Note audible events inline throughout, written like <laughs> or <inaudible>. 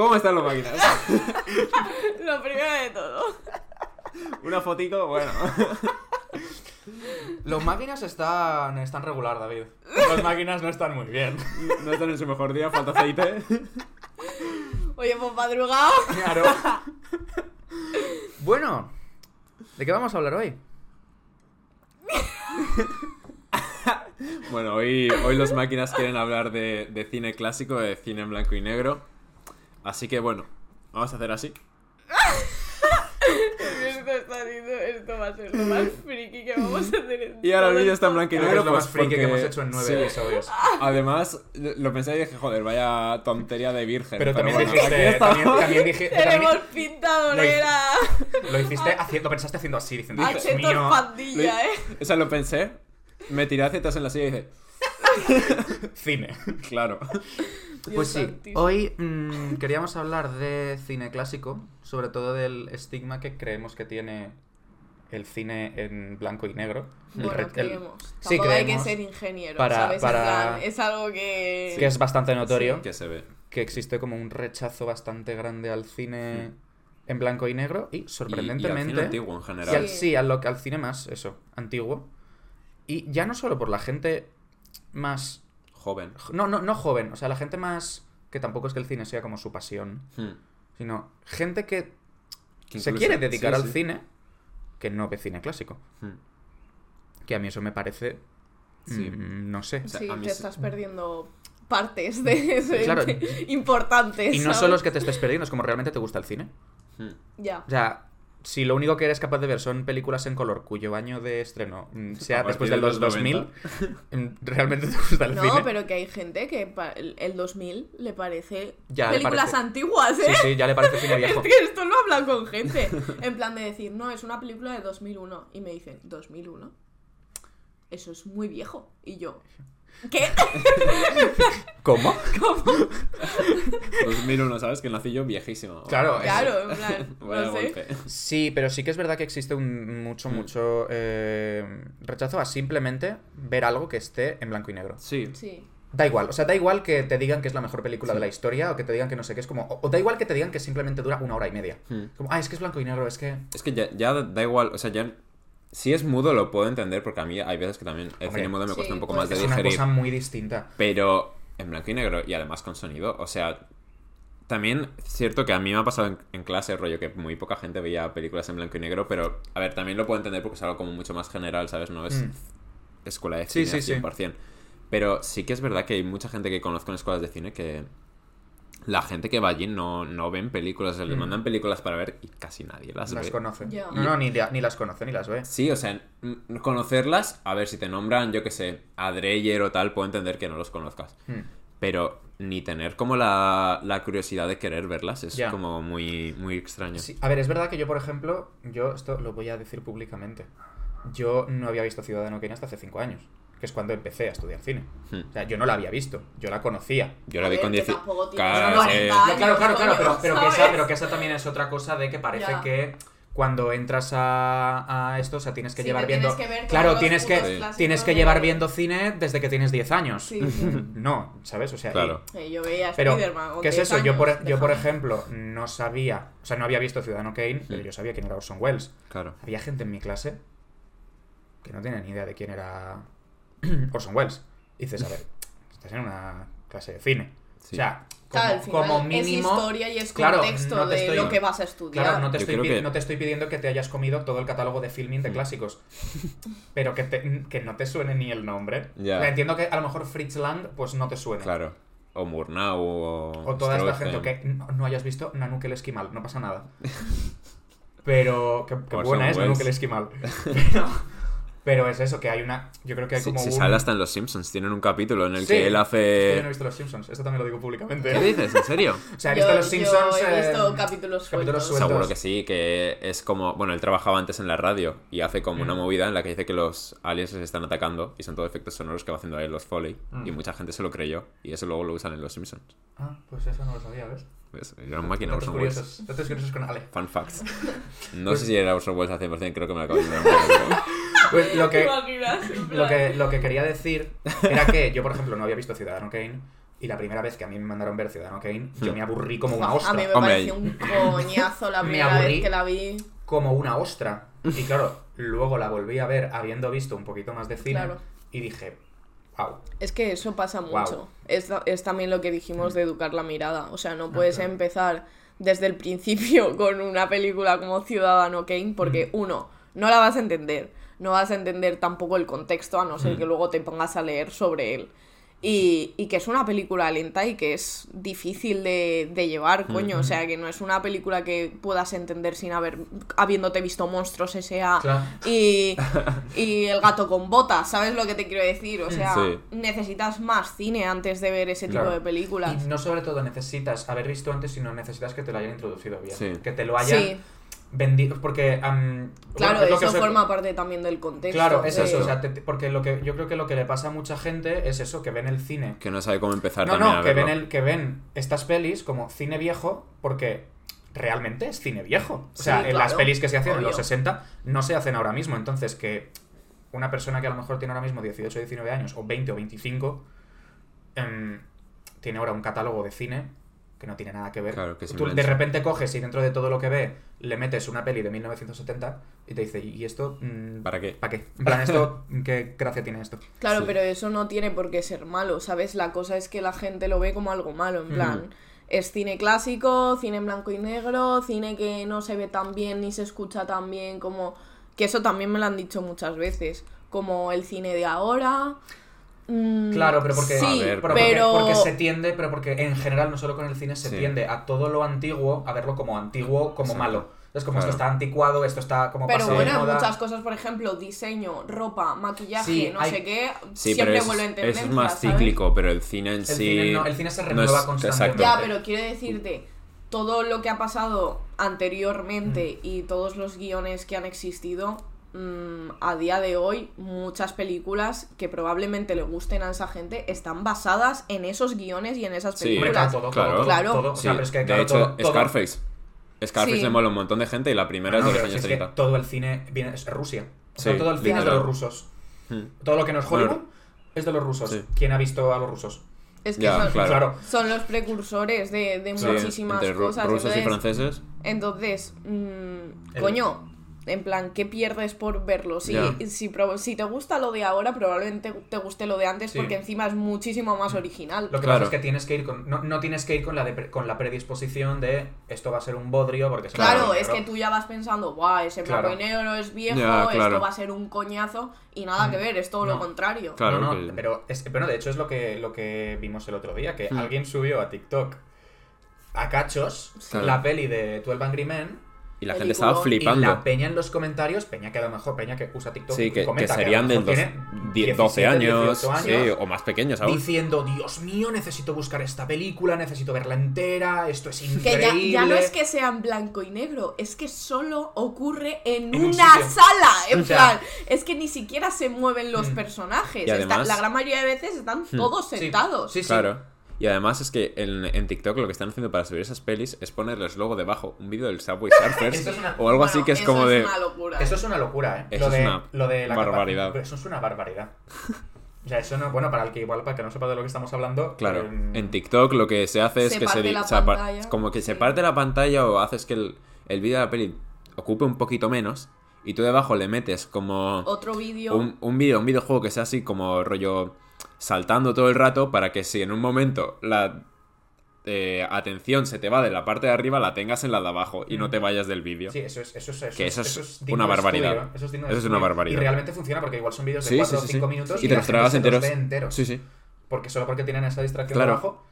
¿Cómo están los máquinas? <laughs> Lo primero de todo. Una fotico, bueno. Los máquinas están, están regular, David. Los máquinas no están muy bien. No están en su mejor día, falta aceite. Oye, pues madrugado. Claro. Bueno, ¿de qué vamos a hablar hoy? Bueno, hoy, hoy los máquinas quieren hablar de, de cine clásico, de cine en blanco y negro. Así que bueno, vamos a hacer así. Esto está haciendo, esto va a ser lo más friki que vamos a hacer en <laughs> Y ahora el vídeo está en blanco y Creo que negro. es lo pues, más friki que porque- hemos hecho en nueve sí. episodios. Además, lo pensé y dije, joder, vaya tontería de virgen. Pero también bueno, dijiste, también, también dije, <laughs> Tenemos también pinta dolera. lo hiciste haciendo, lo pensaste haciendo así, diciendo, A Dios chetos mío, pandilla, eh. O sea, lo pensé, me tiré hacia atrás en la silla y dije, cine. <laughs> claro. Pues sí, santísimo. hoy mm, queríamos hablar de cine clásico, sobre todo del estigma que creemos que tiene el cine en blanco y negro. El Bueno, el- creemos. sí, Tampoco hay que creemos ser ingeniero, para- ¿sabes? En para- plan, es algo que... que es bastante notorio, Que se ve. que existe como un rechazo bastante grande al cine en blanco y negro y Y- Y, al sorprendentemente cine antiguo en general. al, Sí. al cine más eso, antiguo. Y ya no solo por la gente más Joven. no no no joven, o sea, la gente más que tampoco es que el cine sea como su pasión, Hmm. sino gente que Que se quiere dedicar sí, al sí. cine que no ve cine clásico. Hmm. Que a mí eso me parece. Sí. mm, no sé. O sea, sí, a mí te estás perdiendo partes de, <laughs> de- Claro. de- <laughs> importantes. Y no ¿sabes? solo es que te estés perdiendo, es como realmente te gusta el cine. Hmm. Ya. O sea, si lo único que eres capaz de ver son películas en color cuyo año de estreno mm, <laughs> sea después del de los 2000, mm, <laughs> realmente te gusta el No, cine. pero que hay gente que el el 2000 le parece Ya, le películas parece- antiguas, ¿eh? Sí, sí, ya le parece cine <laughs> viejo. Es que esto lo hablan con gente. En plan de decir, no, es una película de 2001. Y me dicen, ¿2001? Eso es muy viejo. Y yo, ¿qué? <laughs> ¿Cómo? 2001, ¿sabes? Que nací yo viejísimo. Claro, es- Claro, en plan, <laughs> no sé. golpe. Sí, pero sí que es verdad que existe un mucho, Mm. mucho eh, rechazo a simplemente ver algo que esté en blanco y negro. Sí. Sí. Da igual, o sea, da igual que te digan que es la mejor película Sí. de la historia o que te digan que no sé qué, es como... O, o da igual que te digan que simplemente dura una hora y media. Hmm. Como, ah, es que es blanco y negro, es que... Es que ya, ya da igual, o sea, ya... Si es mudo lo puedo entender porque a mí hay veces que también el Hombre, cine mudo me sí, cuesta un poco pues más de Es una digerir. cosa muy distinta. Pero en blanco y negro y además con sonido, o sea, también es cierto que a mí me ha pasado en, en clase, rollo, que muy poca gente veía películas en blanco y negro, pero a ver, también lo puedo entender porque es algo como mucho más general, ¿sabes? No es Mm. escuela de cine sí, sí. 100%. Pero sí que es verdad que hay mucha gente que conozco en escuelas de cine que la gente que va allí no, no ven películas, se les Mm. mandan películas para ver y casi nadie las, Las ve. conoce. No, no, ni, ni las conoce ni las ve. Sí, o sea, mm, conocerlas, a ver, si te nombran, yo que sé, a Dreyer o tal, puedo entender que no los conozcas. Hmm. Pero ni tener como la, la curiosidad de querer verlas es como muy, muy extraño. Sí, A ver, es verdad que yo, por ejemplo, yo esto lo voy a decir públicamente. Yo no había visto Ciudadano Kane hasta hace cinco años, que es cuando empecé a estudiar cine. Hmm. O sea, yo no la había visto, yo la conocía. Yo la vi con que 10 tampoco tienes Claro, 40 sí. años. claro, claro, pero, pero, que esa, ¿sabes? pero que esa también es otra cosa de que parece Ya. que cuando entras a, a esto, o sea, tienes que Sí, llevar tienes viendo... que ver todos claro, tienes que, clásicos tienes que llevar viendo cine desde que tienes 10 años. Sí, sí. <laughs> No, ¿sabes? O sea, y- Claro. Yo veía Pero, ¿qué es 10 eso? Yo por, años, yo, por ejemplo, no sabía, o sea, no había visto Ciudadano Kane, pero yo sabía quién era Orson Welles. Claro. Había gente en mi clase que no tenía ni idea de quién era <clears throat> Orson Welles. Y dices, a ver, estás en una clase de cine. Sí. O sea, como, Claro, al final como mínimo... es historia y es Claro, contexto no de estoy- lo que vas a estudiar. Claro, no te, estoy, que- no te estoy pidiendo que te hayas comido todo el catálogo de filming de Mm. clásicos, pero que, te- que no te suene ni el nombre. Ya. Entiendo que a lo mejor Fritz Lang pues no te suene. Claro. O Murnau o... O toda esta gente que no, no hayas visto Nanook el Esquimal, no pasa nada. Pero, qué, buena es. Nanook el Esquimal. <laughs> Pero, pero es eso, que hay una. Yo creo que hay Sí, como se un. sale hasta en Los Simpsons. Tienen un capítulo en el Sí, que él que yo no he hace... visto Los Simpsons, esto también lo digo públicamente. ¿Qué dices? ¿En serio? <laughs> O sea, he Yo- visto Los Simpsons. Yo he visto eh, capítulos capítulos sueltos. sueltos. Seguro que sí, que es como... Bueno, él trabajaba antes en la radio y hace como una Mm. movida en la que dice que los aliens les están atacando y son todo efectos sonoros que va haciendo ahí los Foley. Mm. Y mucha gente se lo creyó y eso luego lo usan en Los Simpsons. Ah, pues eso no lo sabía, ¿ves? ¿Ves? Era un máquina Orson Welles. curiosos. Datos curiosos con Ale. Fun facts. <laughs> No Pues- sé si era Orson Welles al 100%, creo que me lo acabo de <laughs> Pues lo ¿Te que, <laughs> lo que, lo que quería decir era que yo, por ejemplo, no había visto Ciudadano Kane Y la primera vez que a mí me mandaron ver Ciudadano Kane, yo Hmm. me aburrí como una A ostra. mí me Hombre. pareció un coñazo la <laughs> Me primera aburrí. vez que la vi. Como una ostra. Y claro, <laughs> luego la volví a ver habiendo visto un poquito más de cine Claro. y dije, wow. Es que eso pasa mucho. Es, es también lo que dijimos de educar la mirada. O sea, no puedes claro. empezar desde el principio con una película como Ciudadano Kane porque, Mm. uno, no la vas a entender. No vas a entender tampoco el contexto, a no Mm. ser que luego te pongas a leer sobre él. Y, y que es una película lenta y que es difícil de, de llevar, coño. O sea, que no es una película que puedas entender sin haber habiéndote visto Monstruos S.A. Claro. y, <laughs> y El gato con botas, ¿sabes lo que te quiero decir? O sea, Sí. necesitas más cine antes de ver ese tipo Claro. de películas. Y no sobre todo necesitas haber visto antes, sino necesitas que te lo hayan introducido bien. Sí. Que te lo hayan Sí, vendido. Porque. claro, bueno, es lo que eso forma parte también del contexto. Claro, es de- eso. O sea, te- porque lo que yo creo que lo que le pasa a mucha gente es eso, que ven el cine. Que no sabe cómo empezar No, también no, a que verlo. ven, el, que ven estas pelis como cine viejo porque realmente es cine viejo. O sea, Sí, en las pelis que se hacían en los obvio. 60 no se hacen ahora mismo. Entonces, que una persona que a lo mejor tiene ahora mismo 18 o 19 años, o 20 o 25, em, tiene ahora un catálogo de cine que no tiene nada que ver. Claro, que Tú de repente coges y dentro de todo lo que ve le metes una peli de 1970 y te dice, ¿y esto? mm, ¿Para qué? ¿Para qué? En plan, ¿esto <laughs> qué gracia tiene esto? Claro, Sí. pero eso no tiene por qué ser malo, ¿sabes? La cosa es que la gente lo ve como algo malo, en plan, es cine clásico, cine en blanco y negro, cine que no se ve tan bien ni se escucha tan bien como... Que eso también me lo han dicho muchas veces, como el cine de ahora. Mm, Claro, pero porque, Sí, A ver, pero pero... porque, porque se tiende, pero porque en general, no solo con el cine, se Sí. tiende a todo lo antiguo, a verlo como antiguo, como malo. Es como Claro. esto está anticuado, esto está como Pero bueno, moda. muchas cosas, por ejemplo, diseño, ropa, maquillaje, Sí, no hay- sé qué, Sí, siempre pero es, vuelven eso es más ¿sabes? cíclico, pero el cine en El sí... cine no- el cine se no renueva es- constantemente. Ya, pero quiero decirte, todo lo que ha pasado anteriormente Mm. y todos los guiones que han existido, mm, a día de hoy, muchas películas que probablemente le gusten a esa gente están basadas en esos guiones y en esas películas. claro, todo, Claro. todo, Claro. todo, o Sí, sea, pero es que, de claro, hecho, todo- todo- Scarface. Scarface Sí. le mola un montón de gente y la primera No, es de los si años es que 30. todo el cine viene, es Rusia. O sea, Sí, todo el cine es de los rusos. Hmm. Todo lo que no es Bueno, Hollywood es de los rusos. sí. ¿Quién ha visto a los rusos? Es que Ya, son, claro. Claro. son los precursores de, de Sí, muchísimas entre cosas. rusos y entonces- franceses. Entonces, mm, El- coño, en plan, ¿qué pierdes por verlo? Si, si, si te gusta lo de ahora, probablemente te guste lo de antes Sí. porque encima es muchísimo más original. Lo que Claro. pasa es que tienes que ir con. No, no tienes que ir con la, de- con la predisposición de esto va a ser un bodrio porque es Claro, y es que tú ya vas pensando, guau, ese blanco Claro. y negro es viejo, claro. esto va a ser un coñazo, y nada que ver, es todo lo contrario. Claro, no, no, que- pero, es, bueno, de hecho es lo que, lo que vimos el otro día, que Hmm. alguien subió a TikTok a cachos Claro. la peli de 12 Angry Men Y la gente estaba flipando. y la peña en los comentarios, peña que a lo mejor, peña que usa TikTok, Sí, que, comenta que serían a lo del mejor dos- tiene die- 12 17, años, 18 sí, o más pequeños aún. diciendo, Dios mío, necesito buscar esta película, necesito verla entera, esto es Que increíble. ya, ya no es que sea en blanco y negro, es que solo ocurre en, En un una sala. En <laughs> O sea- plan, es que ni siquiera se mueven los Mm. personajes. Y Está- además- la gran mayoría de veces están todos Sí, sentados. Sí, sí. Claro. Y además es que en, en TikTok lo que están haciendo para subir esas pelis es ponerles luego debajo un vídeo del Subway Surfers <laughs> es una- o algo así que es eso como de... una locura. Eso es una locura, ¿eh? Eso lo es de, una lo de la barbaridad. capa- Eso es una barbaridad. <laughs> O sea, eso no, bueno, para el que igual, para el que no sepa de lo que estamos hablando. Claro, en TikTok lo que se hace es Se que se, parte di- la se apa- pantalla. como que se parte la pantalla o haces que el, el vídeo de la peli ocupe un poquito menos y tú debajo le metes como Otro vídeo. un, un vídeo, un videojuego que sea así como rollo saltando todo el rato para que si en un momento la eh, atención se te va de la parte de arriba, la tengas en la de abajo y no te vayas del vídeo. Sí, eso es, eso es, eso Que es- eso es digno una barbaridad. estudio, Eso es, Eso una barbaridad. Y realmente funciona porque igual son vídeos de Sí, 4 sí, o sí, 5 sí. minutos Y te los tragas enteros. enteros. Sí, sí. Porque solo porque tienen esa distracción Claro. de abajo.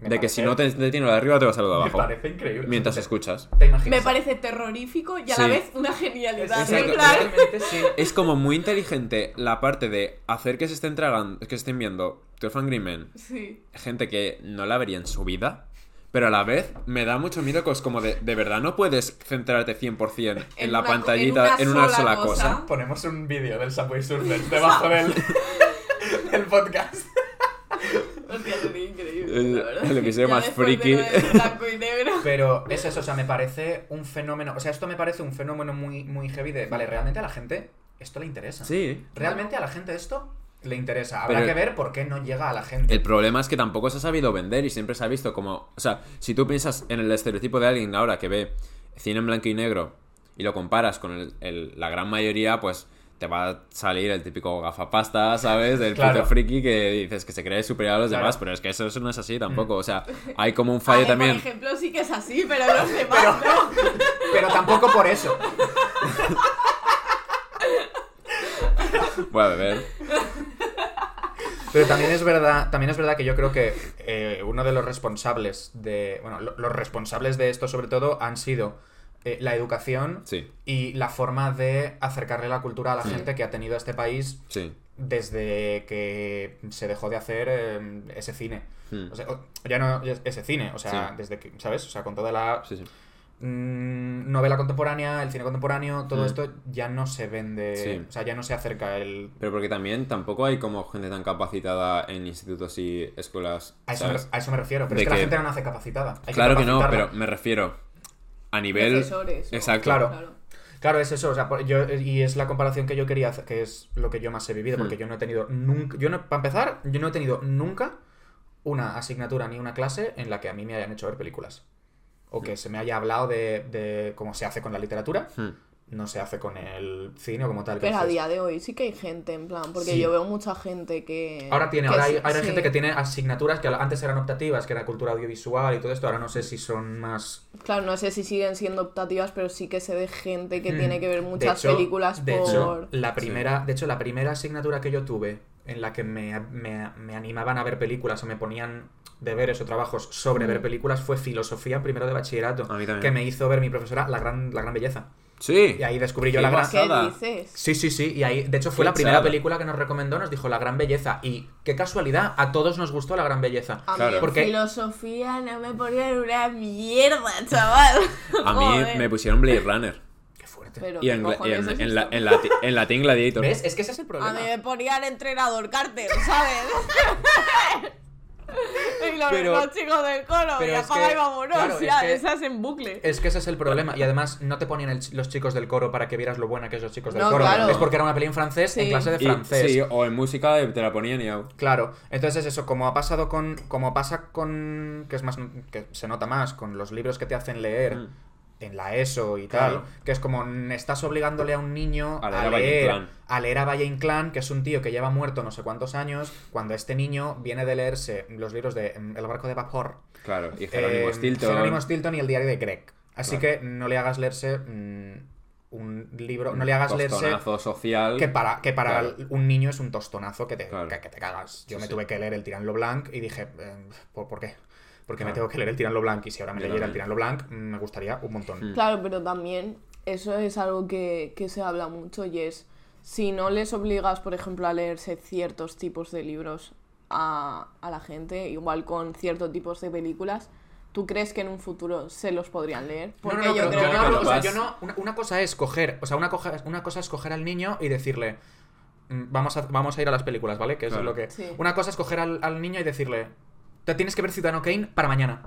Me De que si no te detiene lo de arriba, te vas a lo de Me abajo. parece increíble. Mientras ¿Te- escuchas. ¿Te imaginas? Me parece terrorífico y a Sí. la vez una genialidad. Exacto, en plan- realmente sí. <laughs> Es como muy inteligente la parte de hacer que se estén tragando, que estén viendo 12 Angry Men, Sí. gente que no la vería en su vida, pero a la vez me da mucho miedo que es como de, de verdad no puedes centrarte 100% en, En la una- pantallita en en una, una sola sola cosa. cosa. Ponemos un vídeo del Subway Surfers <laughs> debajo del, <laughs> del podcast. <laughs> Hostia, sería increíble. El- la verdad. <laughs> el episodio Ya más de friki. lo del blanco y negro. <laughs> Pero es eso, o sea, me parece un fenómeno. O sea, esto me parece un fenómeno muy, muy heavy de. Vale, realmente a la gente esto le interesa. Sí. Realmente a la gente esto le interesa. Habrá Pero- que ver por qué no llega a la gente. El problema es que tampoco se ha sabido vender y siempre se ha visto como... O sea, si tú piensas en el estereotipo de alguien ahora que ve cine en blanco y negro y lo comparas con el- el- la gran mayoría, pues te va a salir el típico gafapasta, ¿sabes? Del Claro. puto friki que dices que se cree superior a los Claro. demás, pero es que eso, eso no es así tampoco. O sea, hay como un fallo también... Por ejemplo, sí que es así, pero los <laughs> demás Pero, no. <laughs> pero tampoco por eso. Voy a beber. Pero también es verdad, también es verdad que yo creo que eh, uno de los responsables de. Bueno, lo- los responsables de esto, sobre todo, han sido eh, la educación Sí, y la forma de acercarle la cultura a la Sí. gente que ha tenido este país sí. desde que se dejó de hacer eh, ese cine. Hmm. O sea, ya no ese cine, o sea, desde que, ¿sabes? O sea, con toda la Sí, sí. mm, novela contemporánea, el cine contemporáneo, todo Mm. esto ya no se vende, o sea, ya no se acerca el... Pero porque también tampoco hay como gente tan capacitada en institutos y escuelas. A eso, me, ¿sabes? a eso me refiero, pero De es que, la gente no nace capacitada. hay Claro que no, pero me refiero a nivel. Profesores, Exacto. Claro. Claro, es eso, o sea, yo, y es la comparación que yo quería hacer, que es lo que yo más he vivido, porque Hmm. yo no he tenido nunca, yo no, para empezar, yo no he tenido nunca una asignatura ni una clase en la que a mí me hayan hecho ver películas. O que se me haya hablado de, de cómo se hace con la literatura, Hmm. No se hace con el cine o como tal. Pero a día de hoy sí que hay gente, en plan, porque Sí. yo veo mucha gente que. Ahora tiene, que ahora hay, sí- hay sí. gente que tiene asignaturas que antes eran optativas, que era cultura audiovisual y todo esto, ahora no sé si son más Claro, no sé si siguen siendo optativas, pero sí que sé de gente que Mm. tiene que ver De muchas hecho- películas de por. Hecho, la primera, De hecho, la primera asignatura que yo tuve en la que me, me- me animaban a ver películas o me ponían deberes o trabajos sobre Mm. ver películas fue filosofía primero de bachillerato. A mí también. Que me hizo ver mi profesora La Gran, la gran Belleza. Sí. Y ahí descubrí yo la gran... ¿Qué dices? Sí, sí, sí. Y ahí, de hecho, fue Qué la primera chada. película que nos recomendó, nos dijo La Gran Belleza. Y qué casualidad, a todos nos gustó La Gran Belleza. A Claro. Porque- filosofía no me ponían una mierda, chaval. <laughs> A mí me pusieron Blade Runner. Qué fuerte. Pero, Y ¿qué en, cojones en, la- en lati- en latín Gladiator. ¿Ves? Es que ese es el A problema. mí me ponían entrenador Carter, ¿sabes? <laughs> <laughs> y los, Pero- chicos del coro, pero y es apaga que- y vámonos, claro, es ya, que- esas en bucle. Es que ese es el problema. Y además, no te ponían el- los chicos del coro para que vieras lo buena que es los chicos del No, coro. claro. Es porque era una peli en francés en clase de Y- francés. sí, o en música te la ponían y ya. Claro, entonces eso, como ha pasado con, como pasa con, que es más, que se nota más, con los libros que te hacen leer Mm. En la ESO y tal, que es como estás obligándole a un niño A leer a leer, a leer a Valle Inclán, que es un tío que lleva muerto no sé cuántos años, cuando este niño viene de leerse los libros de mm, El barco de vapor, Claro. Y Jerónimo eh, Stilton. Jerónimo Stilton y el diario de Greg. Así Claro. que no le hagas leerse mm, un libro, no le hagas leerse Tostonazo social. que para, que para Claro. un niño es un tostonazo que te, que, que te cagas. Yo Sí, me sí. tuve que leer el Tirán Blanc y dije, eh, ¿por, por qué? Porque me tengo que leer el Tirán Blanc y si ahora me Yo leyera el. Tirán Blanc mm, me gustaría un montón. Mm. Claro, pero también eso es algo que, que se habla mucho y es, si no les obligas, por ejemplo, a leerse ciertos tipos de libros a, a la gente, igual con ciertos tipos de películas, ¿tú crees que en un futuro se los podrían leer? No, Porque no, no, yo pero creo yo que no o sea, vas- yo no- una, una cosa es coger, o sea, una, coja- una cosa es coger al niño y decirle, mm, vamos a, vamos a ir a las películas, ¿vale? Que eso es Claro. lo que... Sí. Una cosa es coger al, al niño y decirle, te tienes que ver Ciudadano Kane para mañana.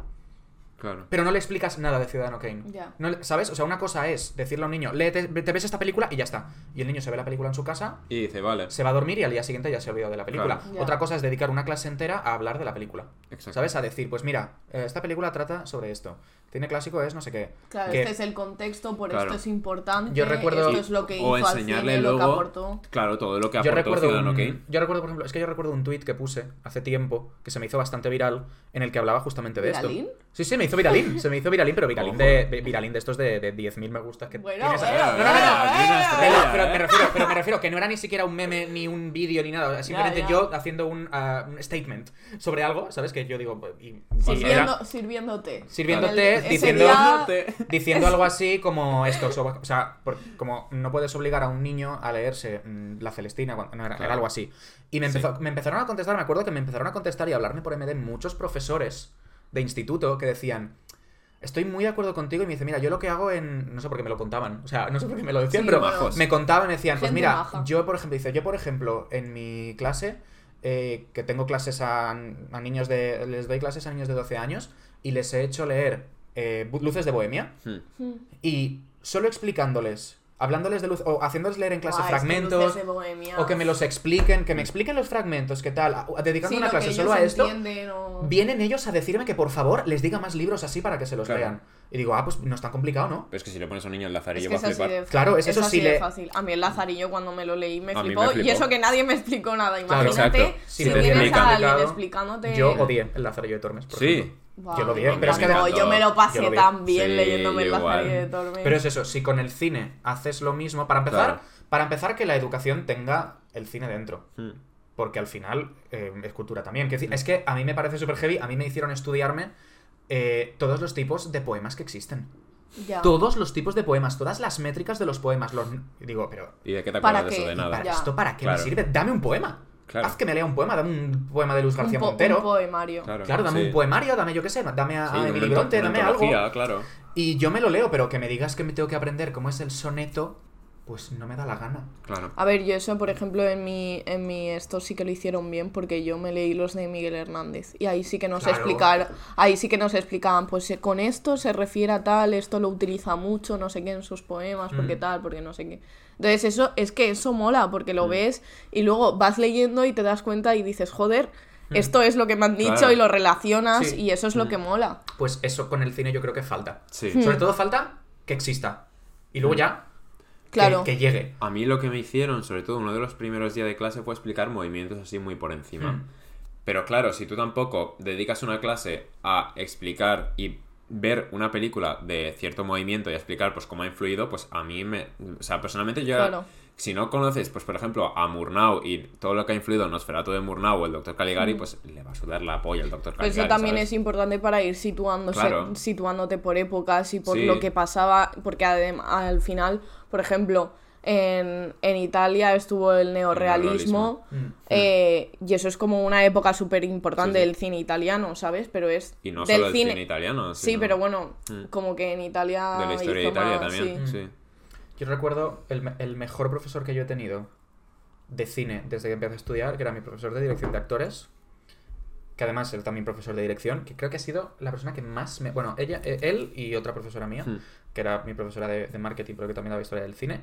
Claro. Pero no le explicas nada de Ciudadano Kane. Ya. No ¿Sabes? O sea, una cosa es decirle a un niño, léete, te ves esta película y ya está. Y el niño se ve la película en su casa, Y dice, vale. se va a dormir y al día siguiente ya se ha olvidado de la película. Claro. Otra cosa es dedicar una clase entera a hablar de la película. Exacto. ¿Sabes? A decir, pues mira, eh, esta película trata sobre esto. Tiene clásico es no sé qué. Claro, Que- este es el contexto, por Claro. esto es importante, Yo recuerdo- esto es lo que o hizo al enseñarle cine, lo que luego. aportó. Claro, todo lo que yo aportó recuerdo, Ciudadano un- Kane. yo recuerdo, por ejemplo, es que yo recuerdo un tweet que puse hace tiempo, que se me hizo bastante viral, en el que hablaba justamente de ¿Viralín? esto. Sí, sí, me hizo viralín, se me hizo viralín, pero viralín de, de- viralín de estos de, de 10.000 me gustas que Bueno, tienes bueno, No, no, no, Pero, me refiero, pero me refiero que no era ni siquiera un meme ni un vídeo ni nada. Simplemente ya. yo haciendo un, ah, un statement sobre algo, ¿sabes? Que yo digo. y- y Sirviendo, era- sirviéndote. Sirviéndote, diciendo- día- <laughs> diciendo algo así como esto. O sea, por- como no puedes obligar a un niño a leerse mm, La Celestina, cuando- no, era, Claro. era algo así. Y me, empezó- me empezaron a contestar, me acuerdo que me empezaron a contestar y a hablarme por MD muchos profesores de instituto que decían. Estoy muy de acuerdo contigo y me dice, mira, yo lo que hago en... No sé por qué me lo contaban, o sea, no sé por qué me lo decían, Sí, pero bueno, Majos. me contaban y me decían, pues mira, yo por ejemplo, dice, yo por ejemplo, en mi clase, eh, que tengo clases a, a niños de... Les doy clases a niños de 12 años y les he hecho leer eh, Luces de Bohemia Hmm. Hmm. y solo explicándoles hablándoles de luz o haciéndoles leer en clase es fragmentos de o que me los expliquen, que me expliquen los fragmentos, qué tal, dedicando Sí, una clase solo a esto. o- Vienen ellos a decirme que por favor les diga más libros así para que se los Claro. lean. Y digo, ah, pues no es tan complicado, ¿no? Pero es que si le pones a un niño el Es lazarillo que va es a flipar. de, Claro, es es eso así sí de le- fácil. A mí el lazarillo cuando me lo leí me mí me flipó. Y flipó. eso que nadie me explicó nada. Claro, Imagínate exacto. si Si viene a alguien explicándote. Yo odié el Lazarillo de Tormes, por Sí. ejemplo. Yo lo me pero es que encantó. además- yo me lo yo pasé lo vi. tan bien Sí, leyéndome igual. lazarillo de Tormes. Pero es eso, si con el cine haces lo mismo, para empezar, Claro. para empezar que la educación tenga el cine dentro. Hmm. Porque al final eh, es cultura también. Es que a mí me parece súper heavy, a mí me hicieron estudiarme eh, todos los tipos de poemas que existen. Ya. Todos los tipos de poemas, todas las métricas de los poemas. Los... Digo, pero ¿Y de qué te ¿Para acuerdas de eso? qué? De ¿y nada. para Ya. esto para qué me sirve? Dame un poema. Claro. Haz que me lea un poema, dame un poema de Luz un, García po- Montero. un poemario. Claro, Claro, dame sí. un poemario, dame yo qué sé, dame a, Sí, a Emily Bronte, dame algo. claro. Y yo me lo leo, pero que me digas que me tengo que aprender cómo es el soneto, pues no me da la gana. Claro. A ver, yo eso, por ejemplo, en mi, en mi esto sí que lo hicieron bien porque yo me leí los de Miguel Hernández y ahí sí que nos Claro. explicar, ahí sí que nos explicaban, pues eh, con esto se refiere a tal, esto lo utiliza mucho, no sé qué en sus poemas, porque Mm. tal, porque no sé qué. Entonces eso, es que eso mola, porque Mm. lo ves y luego vas leyendo y te das cuenta y dices, joder, esto es lo que me han dicho Claro. y lo relacionas Sí. y eso es lo que mola. Pues eso con el cine yo creo que falta. Sí. Sobre todo falta que exista. Y luego ya Claro. que, llegue. A mí lo que me hicieron, sobre todo uno de los primeros días de clase, fue explicar movimientos así muy por encima. Hmm. Pero claro, si tú tampoco dedicas una clase a explicar y ver una película de cierto movimiento y a explicar pues cómo ha influido, pues a mí me... O sea, personalmente yo... Claro. Si no conoces, pues por ejemplo, a Murnau y todo lo que ha influido en Nosferatu de Murnau o el Dr. Caligari, pues le va a sudar la polla al Dr. Pero Caligari. eso también ¿sabes? es importante para ir situándose, Claro. situándote por épocas y por Sí. lo que pasaba, porque al final, por ejemplo, en, en Italia estuvo el neorrealismo, Mm. eh, y eso es como una época súper importante Sí, sí. del cine italiano, ¿sabes? Pero es Y no del solo el cine... cine italiano, Sí, sino pero bueno, Mm. como que en Italia... de la historia de Italia más- también. sí. Sí. Yo recuerdo el, me- el mejor profesor que yo he tenido de cine desde que empecé a estudiar, que era mi profesor de dirección de actores, que además era también profesor de dirección, que creo que ha sido la persona que más me... Bueno, ella, eh, él y otra profesora mía, Hmm. que era mi profesora de, de marketing, pero que también daba historia del cine,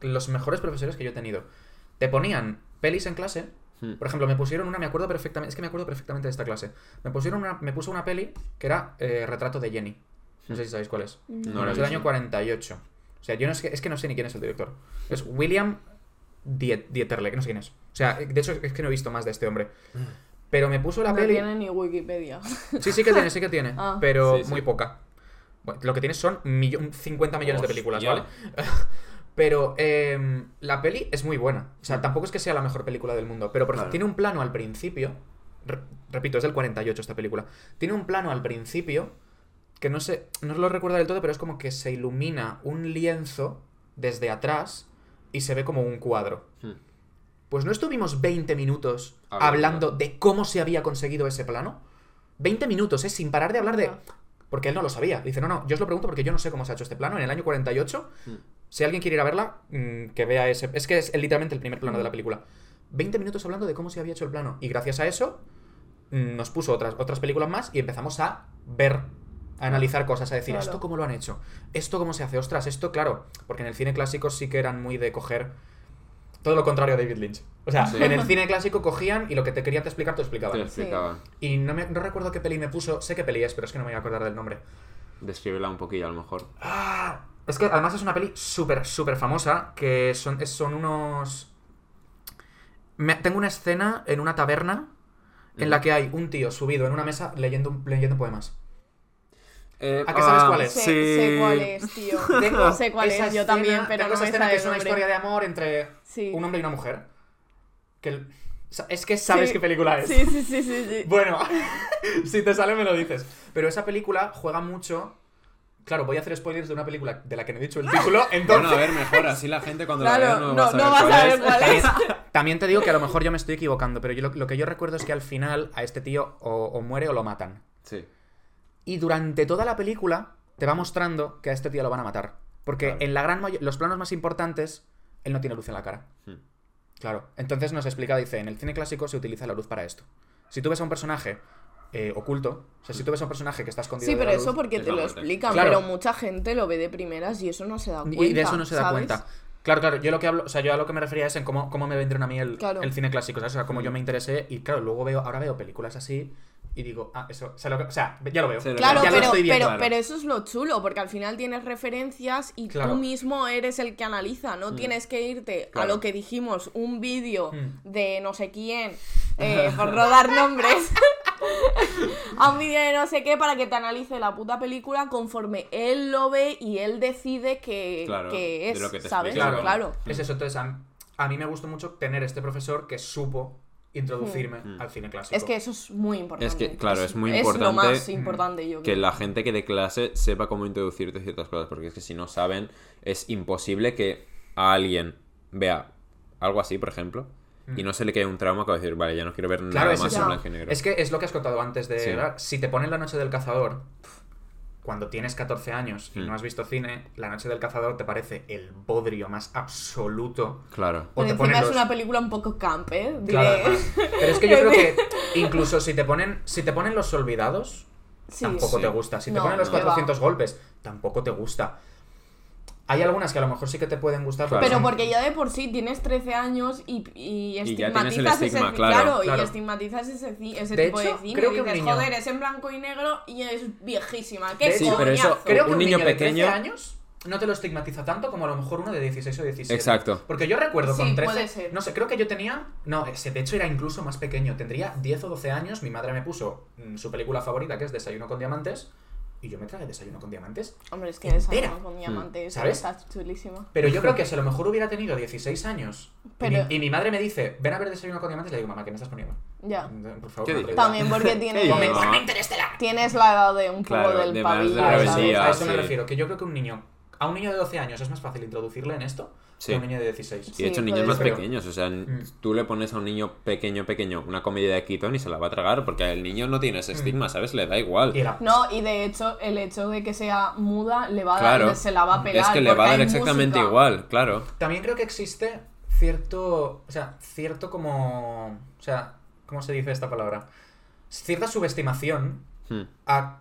los mejores profesores que yo he tenido. Te ponían pelis en clase, Hmm. por ejemplo, me pusieron una, me acuerdo perfectamente, es que me acuerdo perfectamente de esta clase. Me pusieron una, me puso una peli que era eh, Retrato de Jenny. No sé si sabéis cuál es. No la es del año 48. O sea, yo no es que, es que no sé ni quién es el director. Es William Die- Dieterle, que no sé quién es. O sea, de hecho es que no he visto más de este hombre. Pero me puso la No peli. tiene ni Wikipedia. Sí, sí que tiene, sí que tiene. <laughs> Ah. Pero Sí, sí. muy poca. Bueno, lo que tiene son millo- 50 millones de películas. ¿vale? <laughs> Pero em, la peli es muy buena. O sea, tampoco es que sea la mejor película del mundo. Pero por ejemplo, Claro. tiene un plano al principio. re- repito, es del 48 esta película. Tiene un plano al principio que no sé, no lo recuerdo del todo, pero es como que se ilumina un lienzo desde atrás y se ve como un cuadro. Hmm. Pues no estuvimos 20 minutos Hablando. de cómo se había conseguido ese plano. 20 minutos, ¿eh? Sin parar de hablar de... Porque él no lo sabía. Dice, no, no, yo os lo pregunto porque yo no sé cómo se ha hecho este plano. En el año 48, Hmm. si alguien quiere ir a verla, mm, que vea ese... Es que es literalmente el primer plano de la película. 20 minutos hablando de cómo se había hecho el plano. Y gracias a eso, mm, nos puso otras, otras películas más y empezamos a ver, a analizar cosas, a decir, Claro. ¿esto cómo lo han hecho? ¿Esto cómo se hace? Ostras, esto, claro. Porque en el cine clásico sí que eran muy de coger... Todo lo contrario a David Lynch. O sea, Sí. en el cine clásico cogían y lo que te querían te explicar, te explicaban. explicaba. Y no, me, no recuerdo qué peli me puso. Sé qué peli es, pero es que no me voy a acordar del nombre. Descríbela un poquillo, a lo mejor. Ah, es que además es una peli súper, súper famosa. Que son, son unos. Me- tengo una escena en una taberna en la que hay un tío subido en una mesa leyendo, un- leyendo poemas. Eh, ¿A qué sabes ah, cuál es? Sé, Sí. sé cuál es, tío. <laughs> Tengo sé cuál esa es, yo escena- también, pero no me escena que es una historia de amor entre Sí. un hombre y una mujer. Que el- Es que sabes Sí. qué película es. Sí, sí, sí, sí, sí. Bueno, <laughs> si te sale me lo dices. Pero esa película juega mucho. Claro, voy a hacer spoilers de una película de la que no he dicho el título, <laughs> Bueno, entonces. a ver, mejor. Así la gente cuando la Claro, vea no, no, va a saber no va a cuál saber es. cuál es. También, también te digo que a lo mejor yo me estoy equivocando, pero yo lo, lo que yo recuerdo es que al final a este tío o, o muere o lo matan. Sí. Y durante toda la película te va mostrando que a este tío lo van a matar. Porque Claro. en la gran los planos más importantes, él no tiene luz en la cara. Hmm. Claro. Entonces nos explica, dice, en el cine clásico se utiliza la luz para esto. Si tú ves a un personaje eh, oculto. O sea, si tú ves a un personaje que está escondido. Sí, de pero la eso luz- porque es te la lo explican, Claro. pero mucha gente lo ve de primeras y eso no se da cuenta. Y de eso no se da ¿sabes? cuenta. Claro, claro, yo lo que hablo, o sea, yo a lo que me refería es en cómo, cómo me vendieron a mí el, Claro. el cine clásico, ¿sabes? O sea, cómo yo me interesé y claro, luego veo, ahora veo películas así y digo, ah, eso, o sea, lo que- o sea, ya lo veo. Lo Claro, ya lo pero, estoy viendo. pero, claro. pero eso es lo chulo, porque al final tienes referencias y Claro. tú mismo eres el que analiza, no tienes que irte a lo que dijimos, un vídeo Mm. de no sé quién, eh, <laughs> por no dar nombres, <laughs> a un vídeo de no sé qué para que te analice la puta película conforme él lo ve y él decide que, Claro, que de es, lo que te ¿sabes? Claro, claro. Es eso, entonces a, a mí me gustó mucho tener este profesor que supo introducirme Mm. al cine clásico. Es que eso es muy importante. Es que, claro, es muy lo importante más importante, yo que la gente que de clase sepa cómo introducirte ciertas cosas, porque es que si no saben, es imposible que a alguien vea algo así, por ejemplo, y no se le quede un trauma que va a decir, vale, ya no quiero ver Mm. Claro, nada es más en blanco y negro. Es que es lo que has contado antes de... Si te ponen La Noche del Cazador, cuando tienes 14 años y Mm. no has visto cine, La Noche del Cazador te parece el bodrio más absoluto. Claro. O Pero te encima ponen es una película un poco camp, ¿eh? Diré. Claro. Pero es que yo <laughs> creo que incluso si te ponen, si te ponen los olvidados, Sí. tampoco Sí. te gusta. Si te No, ponen los no. 400 golpes, tampoco te gusta. Hay algunas que a lo mejor sí que te pueden gustar. Claro. Pero porque ya de por sí tienes 13 años y, y Y ya el estigmatizas estigma, ese claro. y Claro. estigmatizas ese, ese De tipo hecho, de cine. creo que un dices, niño- joder, es en blanco y negro y es viejísima. ¿Qué Sí, pero eso-? Creo que Un un, niño niño, de 13 pequeño- años no te lo estigmatiza tanto como a lo mejor uno de 16 o 17. Exacto. Porque yo recuerdo con Sí, 13, puede ser. no sé, creo que yo tenía, no, ese de hecho era incluso más pequeño, tendría 10 o 12 años, mi madre me puso mm, su película favorita que es Desayuno con diamantes y yo me traje Desayuno con diamantes. Hombre, es que entera. ¿no? con diamantes ¿Sabes? está chulísima. Pero yo creo que si a lo mejor hubiera tenido 16 años y mi- y, mi, madre me dice, ven a ver Desayuno con diamantes, le digo, mamá, ¿qué me estás poniendo? Ya. Por favor, También porque <laughs> tienes, tienes la edad de un poco Claro, del de pabilo. A eso, me refiero, que yo creo que un niño, a un niño de 12 años es más fácil introducirle en esto Sí. que a un niño de 16. Y de hecho, niños más ser. pequeños, o sea, Mm. tú le pones a un niño pequeño, pequeño, una comedia de Keaton y se la va a tragar, porque el niño no tiene ese Mm. estigma, ¿sabes? Le da igual. Y era- No, y de hecho, el hecho de que sea muda le va a Claro. dar, se la va a pelar. es que le va a dar exactamente música. igual, claro. También creo que existe cierto, o sea, cierto como, o sea, ¿cómo se dice esta palabra? Cierta subestimación Hmm. a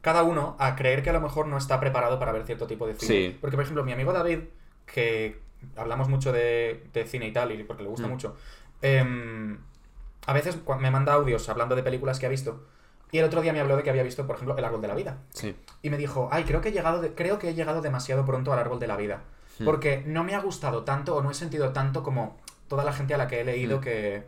cada uno a creer que a lo mejor no está preparado para ver cierto tipo de cine. Sí. Porque, por ejemplo, mi amigo David, que hablamos mucho de, de cine y tal, y porque le gusta Mm. mucho, em, a veces me manda audios hablando de películas que ha visto. Y el otro día me habló de que había visto, por ejemplo, El Árbol de la Vida. Sí. Y me dijo, ay, creo que he llegado, de- creo que he llegado demasiado pronto al árbol de la vida. Hmm. Porque no me ha gustado tanto o no he sentido tanto como toda la gente a la que he leído Hmm. que.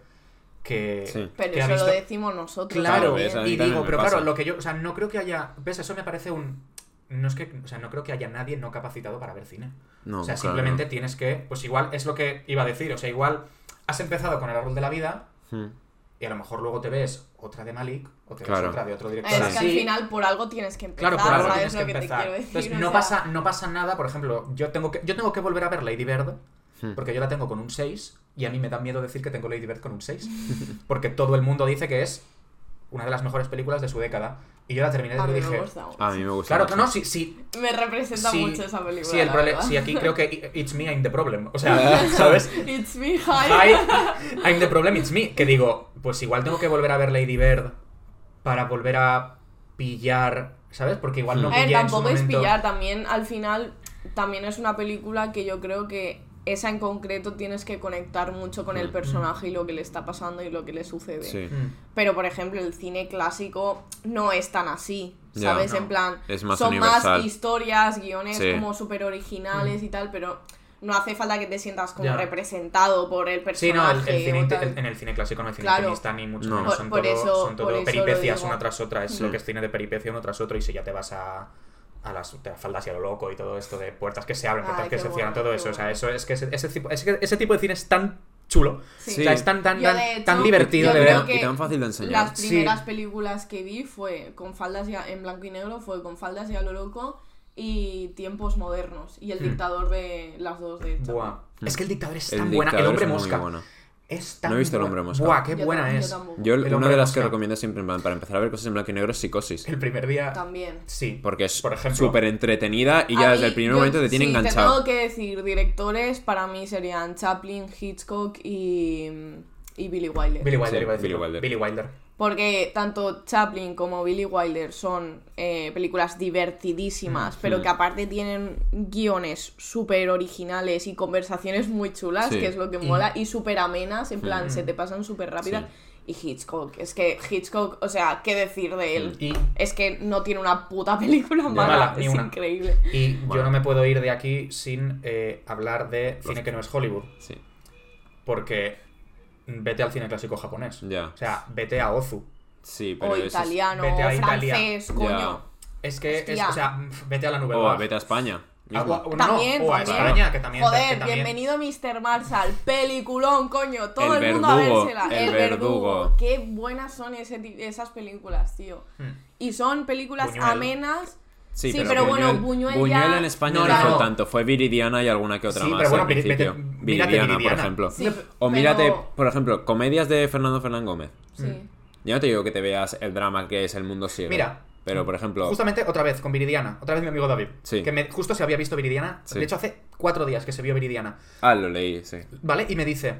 Que, Sí. Pero que eso visto- lo decimos nosotros. Claro, y digo, pero pasa. claro, lo que yo. O sea, no creo que haya. ¿Ves? Eso me parece un. No es que. O sea, no creo que haya nadie no capacitado para ver cine. No, o sea, claro, simplemente tienes que. Pues igual es lo que iba a decir. O sea, igual has empezado con el árbol de la vida. Hmm. Y a lo mejor luego te ves otra de Malik o te ves Claro. otra de otro director. Es que al final por algo tienes que empezar, Claro, por algo ¿sabes tienes lo que que, te empezar. quiero decir? Entonces, no, sea, pasa, no pasa nada, por ejemplo, yo tengo que, yo tengo que volver a ver Lady Bird, Hmm. porque yo la tengo con un 6, y a mí me da miedo decir que tengo Lady Bird con un 6, <laughs> porque todo el mundo dice que es una de las mejores películas de su década. Y yo la terminé A y dije... gusta. A mí me gusta. Claro, mucho. no, sí, sí. Me representa sí, mucho esa película. Sí, el problema, sí, aquí creo que it's me, I'm the problem. O sea, <laughs> ¿sabes? It's me, Hi, hi. <laughs> I'm the problem, it's me. Que digo, pues igual tengo que volver a ver Lady Bird para volver a pillar, ¿sabes? Porque igual no A ver, pillé en su tampoco es momento- pillar, también al final también es una película que yo creo que esa en concreto tienes que conectar mucho con el Mm. personaje y lo que le está pasando y lo que le sucede. Sí. Mm. Pero por ejemplo, el cine clásico no es tan así, ¿sabes? no. En plan, Es más son universal. más historias, guiones Sí. como súper originales y tal, pero no hace falta que te sientas como Ya. representado por el Sí, personaje. no, el, el cine el- en el cine clásico no hay cine Claro. intimista ni mucho No. menos. Son por todo, eso- son todo por eso lo peripecias una tras otra. Es lo Mm. que es cine de peripecia uno tras otro. Y si ya te vas a, a las te- faldas y a lo loco y todo esto de puertas que se abren, puertas Ay, que se cierran, bueno, todo eso. O sea, eso es que ese, ese tipo, ese, ese tipo de cine es tan chulo. Sí. O sea, es tan, tan, Yo, tan, de hecho, tan divertido yo de y, ver. tan, y fácil de enseñar. Las Sí. primeras películas que vi fue con faldas ya en blanco y negro, fue con faldas y a lo loco y tiempos modernos y el Hmm. dictador de las dos de hecho. Buah. Es que el dictador es El tan buena. El hombre es muy mosca. bueno. Es tan No he visto El hombre mosca. Buah, qué Yo buena es. Yo, El una hombre de las que recomiendo siempre en plan, para empezar a ver cosas en blanco y negro es psicosis. El primer día. También. Sí. Porque es Por súper entretenida y ya mí, desde el primer yo- momento te tiene sí, Te enganchado. tengo que decir, directores para mí serían Chaplin, Hitchcock y, y Billy Wilder. Billy Wilder Sí, iba a decirlo. Billy Wilder. Billy Wilder. Porque tanto Chaplin como Billy Wilder son eh, películas divertidísimas, pero que aparte tienen guiones súper originales y conversaciones muy chulas, Sí. que es lo que mola, y súper amenas, en plan, se te pasan súper rápidas. Sí. Y Hitchcock, es que Hitchcock, o sea, ¿qué decir de él? Y, Es que no tiene una puta película mala, es una. increíble. y yo no me puedo ir de aquí sin eh, hablar de cine que no es Hollywood. Sí, Porque vete al cine clásico japonés. ya. O sea, vete a Ozu. Sí, pero O eso es- italiano, vete a francés, coño. Es que, es, o sea, vete a la nube. O vete a España. Ah, o- no, También, o a también. España, que también. Joder, que también- bienvenido Mr. Marshall, peliculón, coño, todo el, El mundo a vérsela. el El, verdugo. verdugo. Qué buenas son ese esas películas, tío. Hmm. Y son películas Buñuel. amenas. Sí, Sí, pero, pero bueno, Buñuel, Buñuel ya- en España No, no. tanto. Fue Viridiana y alguna que otra Sí, más pero bueno, al principio. mírate Viridiana, por Viridiana. ejemplo. Sí, O pero- mírate, por ejemplo, comedias de Fernando Fernán Gómez. Sí. Yo no te digo que te veas el drama que es El Mundo Ciego. Mira. Pero, por ejemplo... Justamente otra vez con Viridiana. Otra vez mi amigo David. Sí. Que me- justo se había visto Viridiana. Sí. De hecho, hace cuatro días que se vio Viridiana. Ah, lo leí, sí. ¿Vale? Y me dice.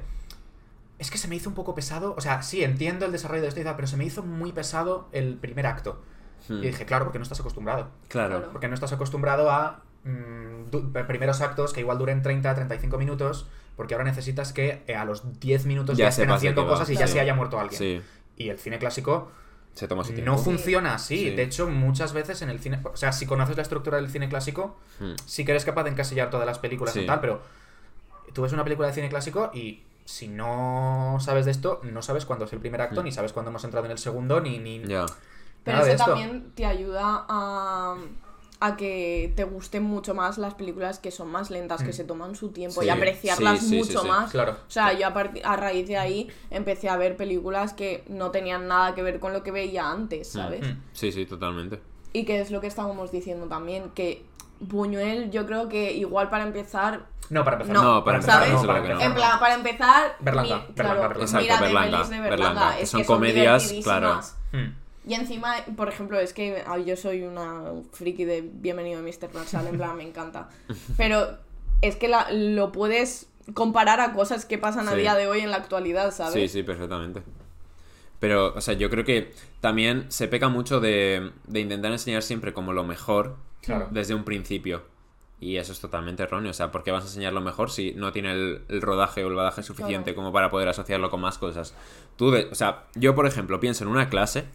Es que se me hizo un poco pesado. O sea, sí, entiendo el desarrollo de y tal, pero se me hizo muy pesado el primer acto. Hmm. Y dije, claro, porque no estás acostumbrado. Claro. Porque no estás acostumbrado a mm, primeros actos que igual duren 30, 35 minutos, porque ahora necesitas que eh, a los 10 minutos Ya ya, estén haciendo cosas y ya se haya muerto alguien. Sí, Y el cine clásico se toma su tiempo. no funciona así. Sí. De hecho, muchas veces en el cine... O sea, si conoces la estructura del cine clásico, Hmm. sí que eres capaz de encasillar todas las películas Sí. y tal, pero tú ves una película de cine clásico y si no sabes de esto, no sabes cuándo es el primer acto, Hmm. ni sabes cuándo hemos entrado en el segundo, ni... ni... Ya. Pero nada de eso esto. también te ayuda a, a que te gusten mucho más las películas que son más lentas, que Mm. se toman su tiempo Sí, y apreciarlas sí, sí, mucho sí, sí. más. Claro. O sea, yo a, a raíz de ahí empecé a ver películas que no tenían nada que ver con lo que veía antes, ¿sabes? Mm. Sí, sí, totalmente. Y que es lo que estábamos diciendo también, que Buñuel yo creo que igual para empezar... No, para empezar. No, No, para empezar, ¿sabes? no, para empezar. En plan, para empezar... Berlanga, mi- Berlanga, claro, Berlanga. Berlanga, Berlanga, Berlanga, que son que son comedias. Mm. Y encima, por ejemplo, es que ay, yo soy una friki de Bienvenido Mr. Marshall, en plan, me encanta. <laughs> Pero es que la- lo puedes comparar a cosas que pasan a día de hoy en la actualidad, ¿sabes? Sí, sí, perfectamente. Pero, o sea, yo creo que también se peca mucho de, de intentar enseñar siempre como lo mejor Claro. desde un principio. Y eso es totalmente erróneo. O sea, ¿por qué vas a enseñar lo mejor si no tiene el, el rodaje o el badaje suficiente Claro. como para poder asociarlo con más cosas? Tú, de- o sea, yo, por ejemplo, pienso en una clase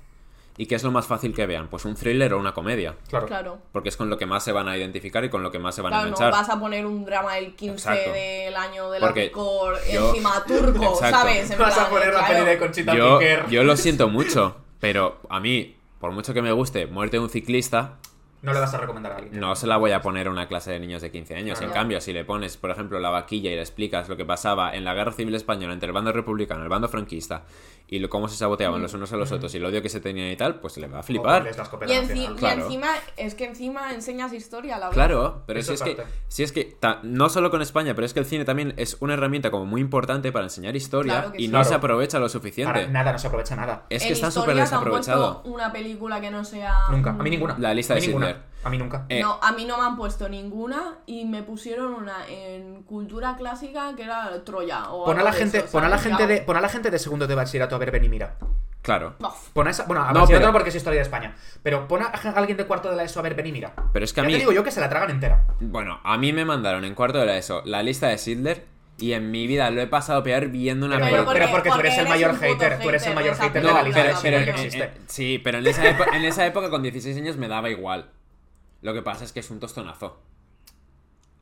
y ¿qué es lo más fácil que vean? Pues un thriller o una comedia. Claro. Claro. Porque es con lo que más se van a identificar y con lo que más se van a Claro, no enganchar. vas a poner un drama del 15 Exacto. del año de la Porque picor yo- encima <laughs> turco, Exacto. ¿sabes? En Vas a poner la claro. peli de Conchita yo, Piquer. yo lo siento mucho, pero a mí, por mucho que me guste Muerte de un ciclista, No le vas a recomendar a alguien. no se la voy a poner a una clase de niños de 15 años. Claro. En cambio, si le pones, por ejemplo, la vaquilla y le explicas lo que pasaba en la guerra civil española entre el bando republicano y el bando franquista y lo- cómo se saboteaban los unos a los otros y el odio que se tenían y tal, pues le va a flipar. Y, enci- encima, es que encima enseñas historia a la vez. Claro, pero Eso si es, que, si es que ta- no solo con España, pero es que el cine también es una herramienta como muy importante para enseñar historia Claro y sí. no Claro. se aprovecha lo Para suficiente. nada, no se aprovecha nada. Es que En está súper desaprovechado. una película que no sea... Nunca. A mí ninguna. La lista de. Schindler. A mí nunca. Eh, No, a mí no me han puesto ninguna y me pusieron una en cultura clásica que era Troya. O Pon a la gente, eso, pon a la ¿sabes? gente Ya. de, pon a la gente de segundo de bachillerato a ver Ven y mira. Claro. Bof. Pon a esa, bueno, a No, pero- no porque es historia de España. Pero pon a alguien de cuarto de la ESO a ver Ven y mira. Pero es que a mí. te digo yo que se la tragan entera. Bueno, a mí me mandaron en cuarto de la ESO la lista de Schindler y en mi vida lo he pasado peor viendo una Pero, Pero película. pero porque, tú porque eres el mayor hater. Tú eres el mayor de esa hater de No, la lista pero, de pero que en- existe. en- sí, pero en esa, época, en esa época con 16 años me daba igual. Lo que pasa es que es un tostonazo.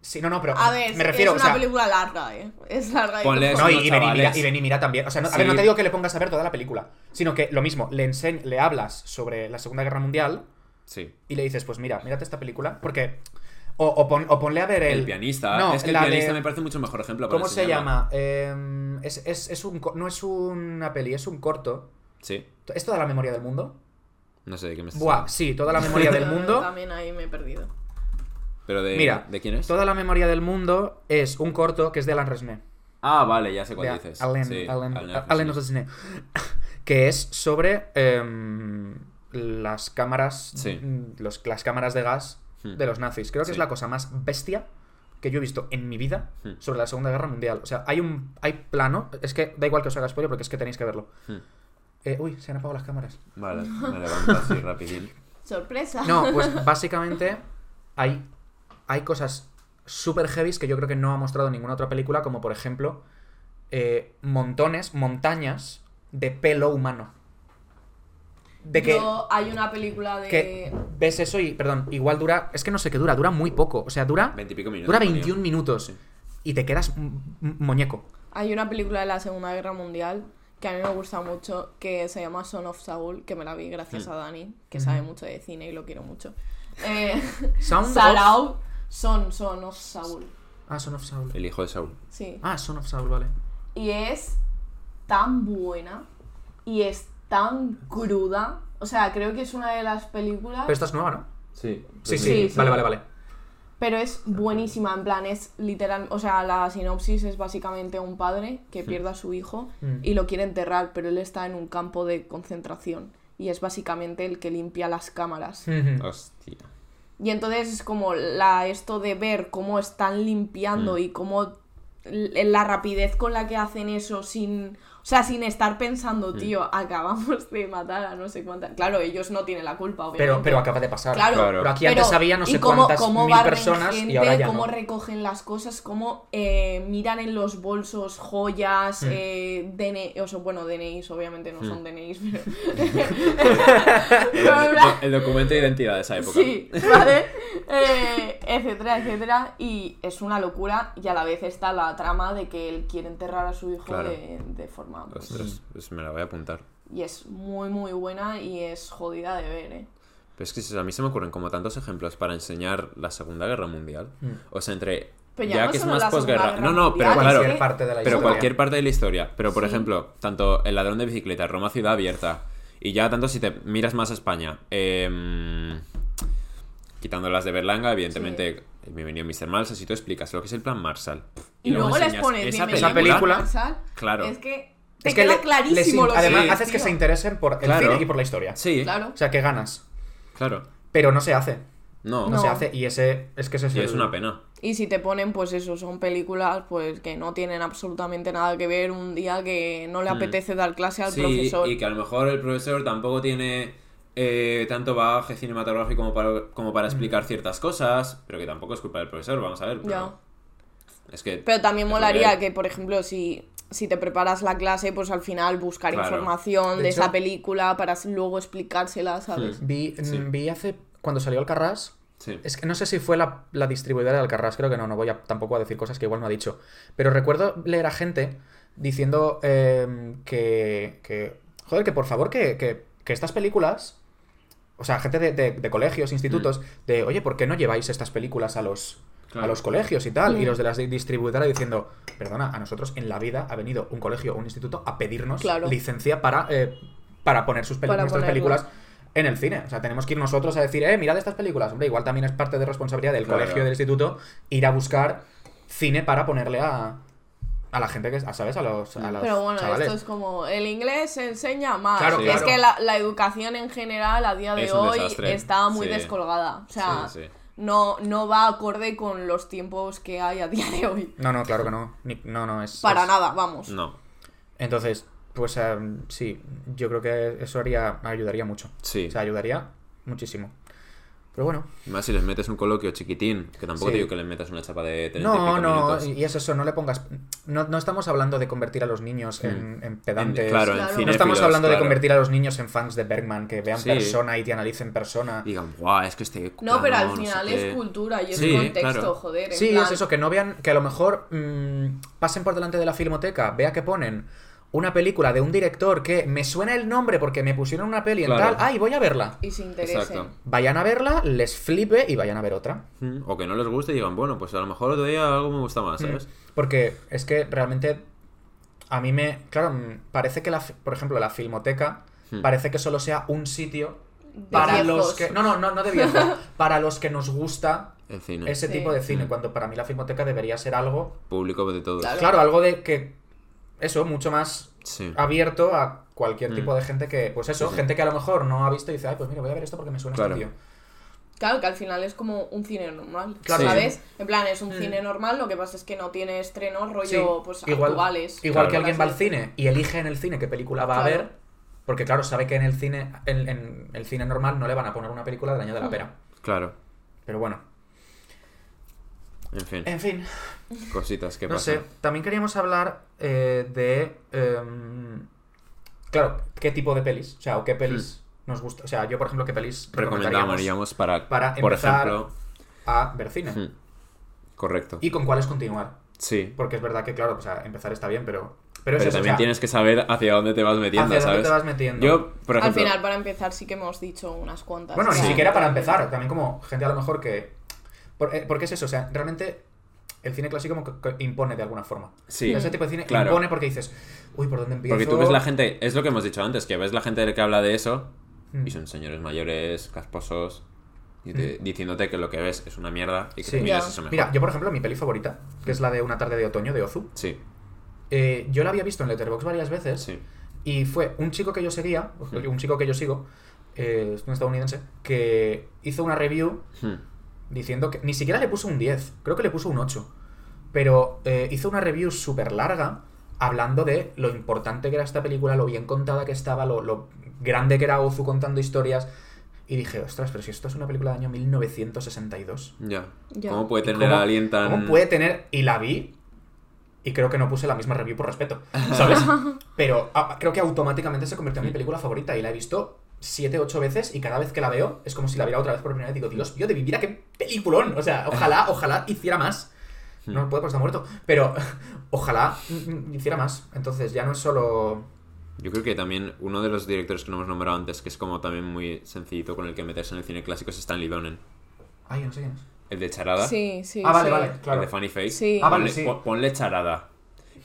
Sí, no, no, pero A ver, me refiero, es o una sea, película larga, ¿eh? Es larga. y Ponle. No, y, ven y mira, chavales. y ven y mira también. O sea, no, a ver, no te digo que le pongas a ver toda la película, sino que lo mismo, le, enseñ- le hablas sobre la Segunda Guerra Mundial Sí. y le dices, pues mira, mírate esta película, porque... O, o, pon- o ponle a ver el... El, pianista. No, es que el pianista de- me parece mucho mejor ejemplo. para ¿Cómo se llama? Eh, es, es- es un, no es una peli, es un corto. Sí. ¿Es toda la memoria del mundo? No sé de qué me estás Buah, hablando. sí, toda la memoria del mundo. También ahí me he perdido. Pero de, Mira, ¿de quién es? Toda la memoria del mundo es un corto que es de Alan Resnais. Ah, vale, ya sé cuál De dices. Alan, Sí, Alan- Alan Alan Resnais. Resnais. <laughs> Que es sobre em, las cámaras. Sí. los- las cámaras de gas Hmm. de los nazis. Creo que es la cosa más bestia que yo he visto en mi vida Hmm. sobre la Segunda Guerra Mundial. O sea, hay un hay plano. Es que da igual que os haga spoiler porque es que tenéis que verlo. Hmm. Eh, uy, se han apagado las cámaras. Vale, <laughs> me levanto así rapidín. Sorpresa. No, pues <laughs> básicamente hay, hay cosas super heavies que yo creo que no ha mostrado ninguna otra película, como por ejemplo eh, montones, montañas de pelo humano. De que, Yo- hay una película de. que ves eso y, perdón, igual dura, es que no sé qué dura, dura muy poco, o sea, dura, Veintipico minutos. dura ponía. 21 minutos Sí. y te quedas muñeco. Hay una película de la Segunda Guerra Mundial que a mí me gusta mucho, que se llama Son of Saul, que me la vi gracias Mm. a Dani, que sabe mucho de cine y lo quiero mucho. Eh, <laughs> Sound of- Sarau, Son, Son of Saul. Ah, Son of Saul. El hijo de Saúl. Sí. Ah, Son of Saul, vale. Y es tan buena y es tan cruda. O sea, creo que es una de las películas. Pero esta es nueva, ¿no? Sí. Sí, sí, Sí, sí. vale, vale, vale. Pero es buenísima, en plan, es literal, o sea, la sinopsis es básicamente un padre que pierde a su hijo Mm. y lo quiere enterrar, pero él está en un campo de concentración y es básicamente el que limpia las cámaras. Hostia. Y entonces es como la esto de ver cómo están limpiando Mm. y cómo la rapidez con la que hacen eso sin, o sea, sin estar pensando, Mm. tío, acabamos de matar a no sé cuántas. Claro, ellos no tienen la culpa, obviamente. Pero, pero acaba de pasar. Claro, Claro. Pero aquí antes había no sé cómo- cuántas cómo mil personas gente, y ahora ya cómo no. recogen las cosas, cómo eh, miran en los bolsos joyas, Mm. eh, DNI, o sea, bueno, DNIs obviamente no Mm. son DNIs, pero... <laughs> <laughs> El, do- el documento de identidad de esa época. Sí, ¿vale? Eh, etcétera, etcétera. Y es una locura y a la vez está la trama de que él quiere enterrar a su hijo Claro. de, de forma... pues, Ostras, pues me la voy a apuntar. y es muy, muy buena y es jodida de ver, ¿eh? Pero es que a mí se me ocurren como tantos ejemplos para enseñar la Segunda Guerra Mundial. Mm. O sea, entre. Pero ya ya no que es más posguerra. Guerra No, no, pero Mundial, claro. Cualquier parte de la Pero historia. cualquier parte de la historia. Pero, por Sí. ejemplo, tanto El ladrón de bicicleta, Roma ciudad abierta. Y ya tanto si te miras más a España. em, quitando las de Berlanga, evidentemente. Me venía Mr. Marshall. Si tú explicas lo que es el plan Marshall. Y, luego les enseñas pones esa Bienvenido película, Marshall, Claro. Es que te Es que queda le- clarísimo lo que Además, es, haces que se interesen por el Claro. cine y por la historia. Sí, Claro. O sea, que ganas. claro. Pero no se hace. No, No, No. se hace. Y ese es que ese es, y el- es una pena. Y si te ponen, pues eso, son películas pues que no tienen absolutamente nada que ver un día que no le Hmm. apetece dar clase al Sí, profesor. y que a lo mejor el profesor tampoco tiene eh, tanto bagaje cinematográfico como para, como para explicar ciertas cosas, pero que tampoco es culpa del profesor, vamos a ver. pero Ya. Es que... Pero también molaría que, por ejemplo, si, si te preparas la clase, pues al final buscar Claro. información De de, hecho- esa película para luego explicársela, ¿sabes? Vi, Sí. vi hace. Cuando salió Alcarrás. Sí. Es que no sé si fue la, la distribuidora de Alcarrás, creo que no, no voy a, tampoco a decir cosas que igual no ha dicho. Pero recuerdo leer a gente diciendo eh, que, que. Joder, que por favor, que, que, que estas películas. O sea, gente de, de- de colegios, institutos, de oye, ¿por qué no lleváis estas películas a los, Claro. a los colegios y tal? Mm. Y los de las di- distribuidoras diciendo, perdona, a nosotros en la vida ha venido un colegio o un instituto a pedirnos Claro. licencia para, eh, para poner sus Para nuestras ponerlo. películas en el cine. O sea, tenemos que ir nosotros a decir, eh, mirad estas películas. Hombre, igual también es parte de responsabilidad del Claro. colegio del instituto ir a buscar cine para ponerle a, a la gente que, ¿sabes? A los, a los Pero bueno, chavales. esto es como el inglés se enseña más. Claro, es claro. que la, la educación en general a día de Es hoy está muy Sí. descolgada. O sea, Sí, sí. No, no va acorde con los tiempos que hay a día de hoy. No, no, claro que no. Ni- no, no, es... Para es- nada, vamos. No. Entonces, pues em, sí, yo creo que eso haría, ayudaría mucho. Sí. O sea, ayudaría muchísimo. Pero bueno. Más si les metes un coloquio chiquitín, que tampoco Sí. te digo que les metas una chapa de 30 y No, pico no, minutos. y es eso, no le pongas... No, no estamos hablando de convertir a los niños en, en pedantes. En- claro, en Claro. No No estamos hablando de convertir a los niños en fans de Bergman, que vean Sí. persona y te analicen persona. Digan, guau, es que este. No, pero al sé final qué". es cultura y es Sí, contexto, claro. joder. en Sí, plan- es eso, que no vean, que a lo mejor mm, pasen por delante de la filmoteca, vea que ponen una película de un director que me suena el nombre porque me pusieron una peli en Claro. tal, ay, voy a verla. Y se interesen. Exacto. Vayan a verla, les flipe y vayan a ver otra. Mm, O que no les guste y digan, bueno, pues a lo mejor otro día algo me gusta más, ¿sabes? Porque es que realmente a mí me... Claro, mm, parece que, la, fi- por ejemplo, la filmoteca Hmm. parece que solo sea un sitio para viejos. los que... No, no, no, no de viejos. <laughs> para los que nos gusta El cine. ese Sí. tipo de cine, Mm. cuando para mí la filmoteca debería ser algo... Público de todos. Claro. Claro, algo de que... Eso, mucho más Sí. abierto a cualquier Mm. tipo de gente que, pues eso, Sí, sí. gente que a lo mejor no ha visto y dice, ay, pues mira, voy a ver esto porque me suena Claro. este tío. Claro, que al final es como un cine normal. Claro. ¿Sabes? En plan, es un Mm. cine normal, lo que pasa es que no tiene estrenos rollo Sí, pues igual, actuales. igual Claro. que alguien va al cine y elige en el cine qué película va a ver, Porque claro, sabe que en el cine, en, en el cine normal no le van a poner una película del año de la Mm. pera. Claro. Pero bueno. En fin, En fin, cositas que Eh, no pasan. sé. También queríamos hablar eh, de. em, claro, qué tipo de pelis. O sea, o qué pelis nos gusta. O sea, yo, por ejemplo, qué pelis Recomendaríamos para, para por ejemplo... a ver cine. hmm, Correcto. Y con cuáles continuar. Sí. Porque es verdad que, claro, o sea, empezar está bien, pero. Pero, Pero, es eso, o también sea, tienes que saber hacia dónde te vas metiendo, hacia dónde ¿sabes? te vas metiendo. Yo, por Al ejemplo... final, para empezar, sí que hemos dicho unas cuantas. Bueno, ni siquiera para empezar, también como gente a lo mejor que... Por- eh, porque es eso, o sea, realmente el cine clásico como impone de alguna forma. Sí, Ese tipo de cine claro. impone porque dices, uy, ¿por dónde empiezo? Porque tú ves la gente, es lo que hemos dicho antes, que ves la gente que habla de eso Mm. y son señores mayores, casposos, y te- diciéndote que lo que ves es una mierda y que Sí. tú miras eso mejor. Mira, yo por ejemplo, mi peli favorita, que es la de Una tarde de otoño de Ozu, Sí, eh, yo la había visto en Letterboxd varias veces sí. y fue un chico que yo seguía, Mm. un chico que yo sigo, eh, es un estadounidense, que hizo una review Hmm. Diciendo que ni siquiera le puso un 10, creo que le puso un 8. Pero eh, hizo una review súper larga hablando de lo importante que era esta película, lo bien contada que estaba, lo, lo grande que era Ozu contando historias. Y dije, ostras, pero si esto es una película del año 1962. Ya. Ya. ¿Cómo puede ¿Y tener cómo- a alguien tan... ¿Cómo puede tener? Y la vi. Y creo que no puse la misma review por respeto, <laughs> ¿sabes? Pero ah, creo que automáticamente se convirtió en mi película favorita y la he visto siete, ocho veces y cada vez que la veo es como si la viera otra vez por primera vez. Digo, Dios mío, de mi vida, qué peliculón. O sea, ojalá, <laughs> ojalá hiciera más. No puede porque está muerto. Pero <laughs> ojalá mm, mm, hiciera más. Entonces ya no es solo... Yo creo que también uno de los directores que no hemos nombrado antes, que es como también muy sencillito con el que meterse en el cine clásico, es Stanley Donen. Ay, no sé quién es. El de Charada, Sí, sí. ah, vale, sí. vale, el claro. de Funny Face. Sí. Ah, vale, Ponle, sí. pon- ponle Charada.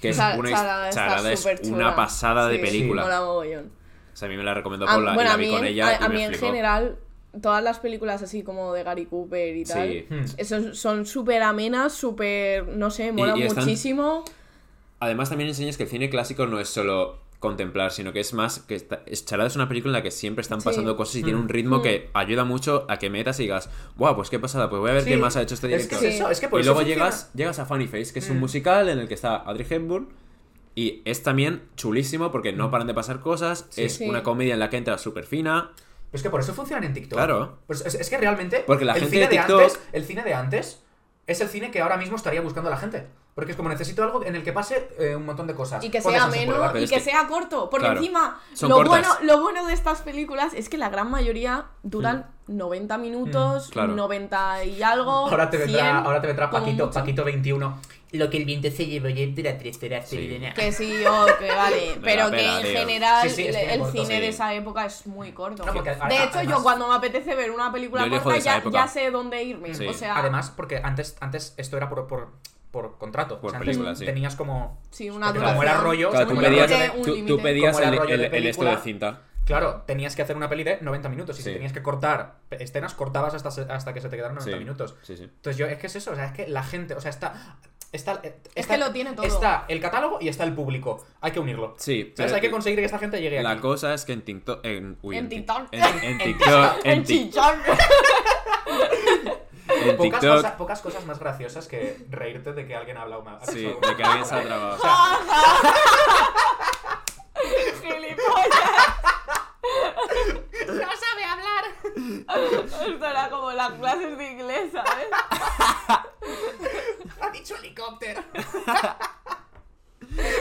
Que es una Charada his- está Charada es superchula. una pasada de Sí, película. mola mogollón. O sea, a mí me la recomendó Paula bueno, y la vi mí, con ella a, y a me mí en flipó. general, todas las películas así como de Gary Cooper y tal, Sí. Hmm. esos son súper amenas, súper, no sé, molan y están- muchísimo. Además también enseñas que el cine clásico no es solo contemplar, sino que es más que está- es- Charada es una película en la que siempre están Sí. pasando cosas y tiene un ritmo Mm. que ayuda mucho a que metas y digas, ¡Buah, pues qué pasada! Pues voy a ver Sí, qué más ha hecho este Es que director. es eso, es que por y eso luego funciona. llegas, llegas a Funny Face, que es un musical en el que está Audrey Hepburn. Y es también chulísimo porque no paran de pasar cosas. Sí. es Sí. una comedia en la que entra súper fina. Pero es que por eso funcionan en TikTok. Claro. Pues es, es que realmente. Porque la el gente cine de TikTok- antes, el cine de antes es el cine que ahora mismo estaría buscando la gente. Porque es como necesito algo en el que pase eh, un montón de cosas. Y que sea. Pero y que, que- sea corto. Porque claro, encima, lo cortas. bueno, lo bueno de estas películas es que la gran mayoría duran 90 minutos, Mm, claro. 90 y algo. Ahora te 100, vendrá, ahora te vendrá Paquito. Paquito 21. Lo que el viento se llevó ya dura tres horas. Sí. Que sí, oh, que vale. <laughs> Pero la que en tío. general Sí, sí, el corto, cine sí. de esa época es muy corto. No, porque de hecho, además- yo cuando me apetece ver una película corta ya, sé dónde irme. Sí. O sea, Además, porque antes, antes esto era por, por, por contrato. Por antes película, sí. tenías como. sí, una como era rollo, Claro, tú pedías, rollo tú, tú el, de el- el esto de cinta. Claro, tenías que hacer una peli de 90 minutos. Y Sí. si tenías que cortar escenas, cortabas hasta, hasta que se te quedaran 90 Sí, minutos. Sí, sí. Entonces yo, es que es eso, o sea, es que la gente, o sea, está... Está, Es que lo tiene todo. Está el catálogo y está el público. Hay que unirlo. Sí, Hay que conseguir que esta gente llegue La aquí. cosa es que en TikTok. En, uy, En Tik- <laughs> TikTok. En, en TikTok. En, En Tik- chichón. <laughs> en Pocas, TikTok. cosas, pocas cosas más graciosas que reírte de que alguien habla una. ha Sí, de que alguien se ha trabado. <laughs> Gilipollas. ¡No sabe hablar! <laughs> Esto era como las clases de inglés, ¿sabes? <laughs> ¡Ha dicho helicóptero! <laughs>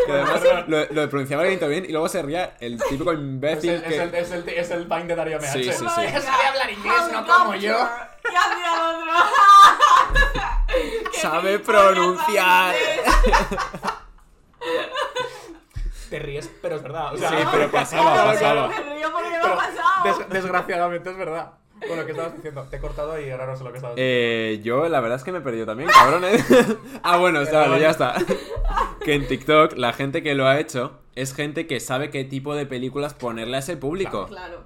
Que además lo, lo pronunciaba alguien bien y luego se ría el típico Es imbécil el, que. es, el, es, el, es el Vine de Darío MH. Sí, sí, sí. Sabe hablar inglés, no como yo. Y hacía el otro. ¡Qué Sabe pronunciar. Te ríes, pero es verdad. O Sí, pero pasaba, pasaba. Me río porque me ha pasado. des- desgraciadamente es verdad. Bueno, ¿qué estabas diciendo? Te he cortado y ahora no sé lo que estabas diciendo. Eh, yo la verdad es que me he perdido también, cabrón. ¿eh? <laughs> ah, bueno, está, Perdón. ya está. <laughs> que en TikTok la gente que lo ha hecho es gente que sabe qué tipo de películas ponerle a ese público. Claro.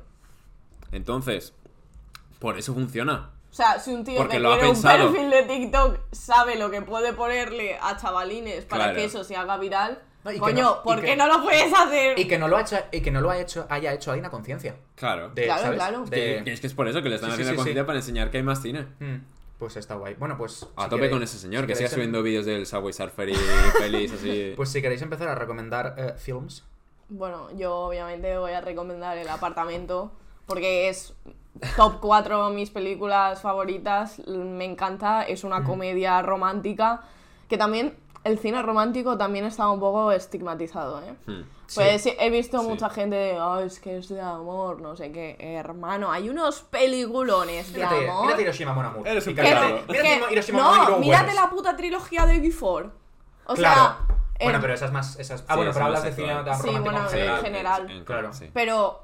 Entonces, por eso funciona. O sea, si un tío Porque que lo ha tiene un perfil de TikTok sabe lo que puede ponerle a chavalines para Claro. que eso se haga viral, No, y que coño, y ¿por que- qué no lo puedes hacer? Y que no lo ha hecho, y que no lo ha hecho, haya hecho alguien a conciencia. Claro. De, Claro, ¿sabes? claro. De- Que es que es por eso que le están Sí, haciendo sí, conciencia sí. para enseñar que hay más cine. Mm, Pues está guay. Bueno, pues. A si tope queréis- con ese señor, si que siga queréis em- subiendo vídeos del Subway Surfer y <laughs> pelis así. Pues si queréis empezar a recomendar eh, films, Bueno, yo obviamente voy a recomendar El apartamento porque es top 4 mis películas favoritas, me encanta, es una comedia romántica que también el cine romántico también está un poco estigmatizado, ¿eh? Hmm. Pues sí, he visto Sí. mucha gente de, "Ah, es que es de amor, no sé qué, hermano, hay unos peliculones de Mírate, amor. mírate Hiroshima Mon Amour. Eres un no, Mírate que- Hiroshima Mon Amour y no, mírate la puta trilogía de Before. O Claro. sea, Bueno, en- pero esa es más. Ah, Sí, bueno, pero hablas de cine. Sí, romántico bueno, en general. en general. En- Claro. sí. Pero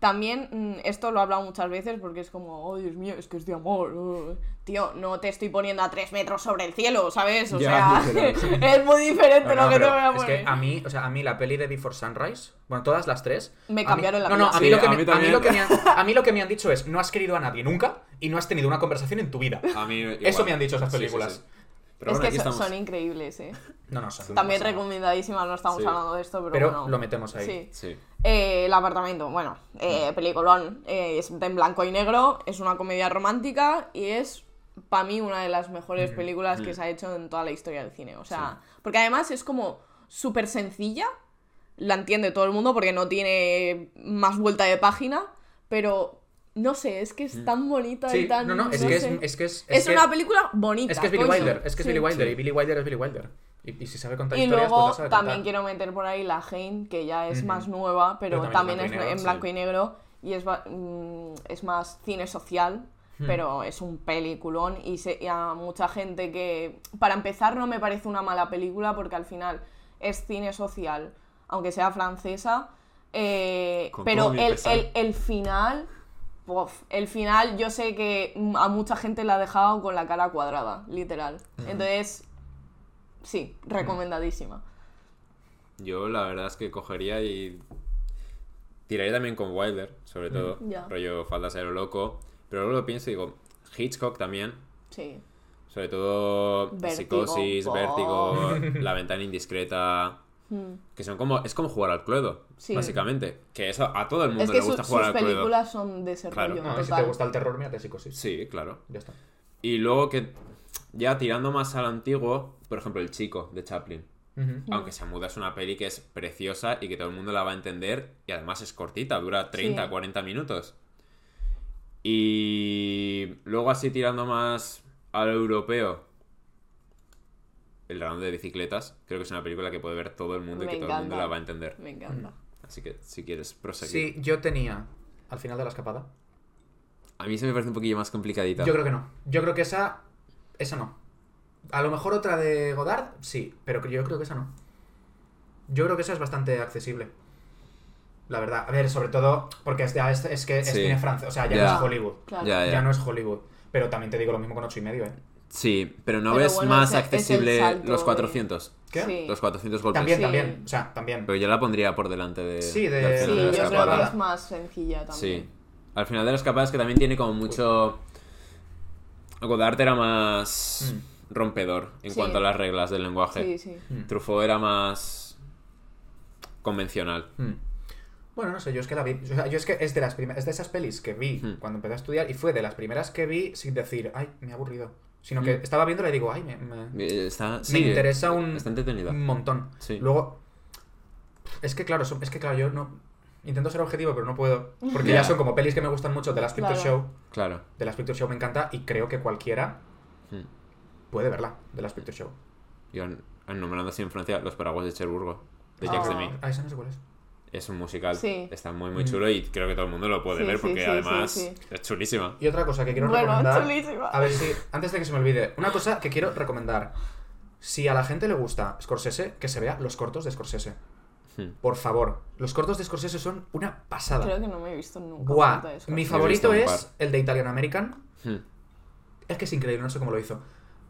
también, mm, esto lo he hablado muchas veces porque es como, oh Dios mío, es que es de amor. uh". Tío, no te estoy poniendo a tres metros sobre el cielo, ¿sabes? O Ya, sea, <laughs> es muy diferente No, no, lo que te voy a es poner. que a mí, o sea, a mí la peli de Before Sunrise, bueno, todas las tres. Me a mí- cambiaron la No, no, a mí, Sí, lo que a me, mí a mí lo que me han, <laughs> a mí lo que me han dicho es, no has querido a nadie nunca y no has tenido una conversación en tu vida. A mí igual. Eso me han dicho esas Sí, sí, películas. sí. Pero es bueno, que aquí son, estamos. son increíbles, ¿eh? No, no, son También recomendadísimas, no estamos Sí. hablando de esto, pero, Pero bueno. lo metemos ahí. Sí. Sí. Eh, el apartamento, bueno, eh, peliculón, eh, es en blanco y negro, es una comedia romántica y es para mí una de las mejores películas que se ha hecho en toda la historia del cine. O sea, porque además es como súper sencilla, la entiende todo el mundo porque no tiene más vuelta de página, pero no sé, es que es tan bonita Sí, y tan... no, no, es no que es, es que es. Es que- una película bonita. Es que es Billy coño. Wilder, es que es Sí. Billy Wilder, y Billy Wilder es Billy Wilder. Y, y si sabe contar Y historias, luego pues sabe también contar. quiero meter por ahí la Jane, que ya es más nueva, pero, Pero también, también es en blanco y y negro y es, mm, es más cine social, pero es un peliculón y, se- y a mucha gente que, para empezar, no me parece una mala película porque al final es cine social, aunque sea francesa, eh, pero el, el, el final... Uf, el final yo sé que a mucha gente la ha dejado con la cara cuadrada, literal. Entonces, sí, recomendadísima. Yo la verdad es que cogería y. Tiraría también con Wilder, sobre todo. Ya. Rollo falda ser loco. Pero luego lo pienso y digo, Hitchcock también. Sí. Sobre todo Vértigo, Psicosis, oh. Vértigo, <laughs> La ventana indiscreta. Que son como. Es como jugar al Cluedo, Sí. básicamente. Que eso a todo el mundo Es le que su- gusta jugar al Cluedo. películas son de ese Claro. rollo. No, si te gusta el terror, mírate psicosis. Sí, claro. Ya está. Y luego que. Ya tirando más al antiguo, por ejemplo, El Chico de Chaplin. Aunque se muda es una peli que es preciosa y que todo el mundo la va a entender y además es cortita, dura 30, Sí. 40 minutos. Y luego así tirando más al europeo, El dragón de bicicletas, creo que es una película que puede ver todo el mundo y que todo el mundo la va a entender. Me encanta. Así que si quieres proseguir. Sí, yo tenía al final de la escapada. A mí se me parece un poquillo más complicadita. Yo creo que no. Yo creo que esa. Esa no. A lo mejor otra de Godard, sí, pero yo creo que esa no. Yo creo que esa es bastante accesible. La verdad. A ver, sobre todo porque es, es, es que es Sí. cine francés. O sea, ya, no es Hollywood. Claro. Ya, no es Hollywood. Pero también te digo lo mismo con ocho y medio, ¿eh? Sí, pero ¿no Pero ves bueno, más accesible salto los de- 400? ¿Qué? Sí. Los 400 golpes. También, Sí. también. O sea, también. Pero yo la pondría por delante de... Sí, de- Sí, de yo creo que es más sencilla también. Sí. Al final de la escapada es que también tiene como mucho... Godard era más Mm. rompedor en Sí. cuanto a las reglas del lenguaje. Sí, sí. Mm. Truffaut era más convencional. Hmm. Bueno, no sé, yo es que la vi. o sea, yo es que es de las primeras. Es de esas pelis que vi Hmm. cuando empecé a estudiar y fue de las primeras que vi sin decir, ay, me he aburrido. Sino que estaba viéndola y digo, ay, me, me, Está, me sí, interesa un, Está entretenida. un montón. Sí. Luego, es que claro, es que claro, yo no. Intento ser objetivo, pero no puedo. Porque Ya. ya son como pelis que me gustan mucho. The Last Picture Claro. Show. Claro. The Last Picture Show me encanta y creo que cualquiera Mm. puede verla. The Last Picture Show. Y en- enumerando así en Francia, Los Paraguas de Cherburgo, de Ah. Jacques Demy. Ah, esa no sé cuál es. Es un musical. Sí. Está muy, muy Mm. chulo y creo que todo el mundo lo puede Sí, ver porque sí, sí, además sí. es chulísima. Y otra cosa que quiero Bueno, recomendar. chulísima. A ver si, antes de que se me olvide, una cosa que quiero recomendar. Si a la gente le gusta Scorsese, que se vea los cortos de Scorsese. Hmm. Por favor, los cortos de Scorsese son una pasada. Creo que no me he visto nunca. Buah, de mi favorito es el de Italian American. Hmm. Es que es increíble, no sé cómo lo hizo.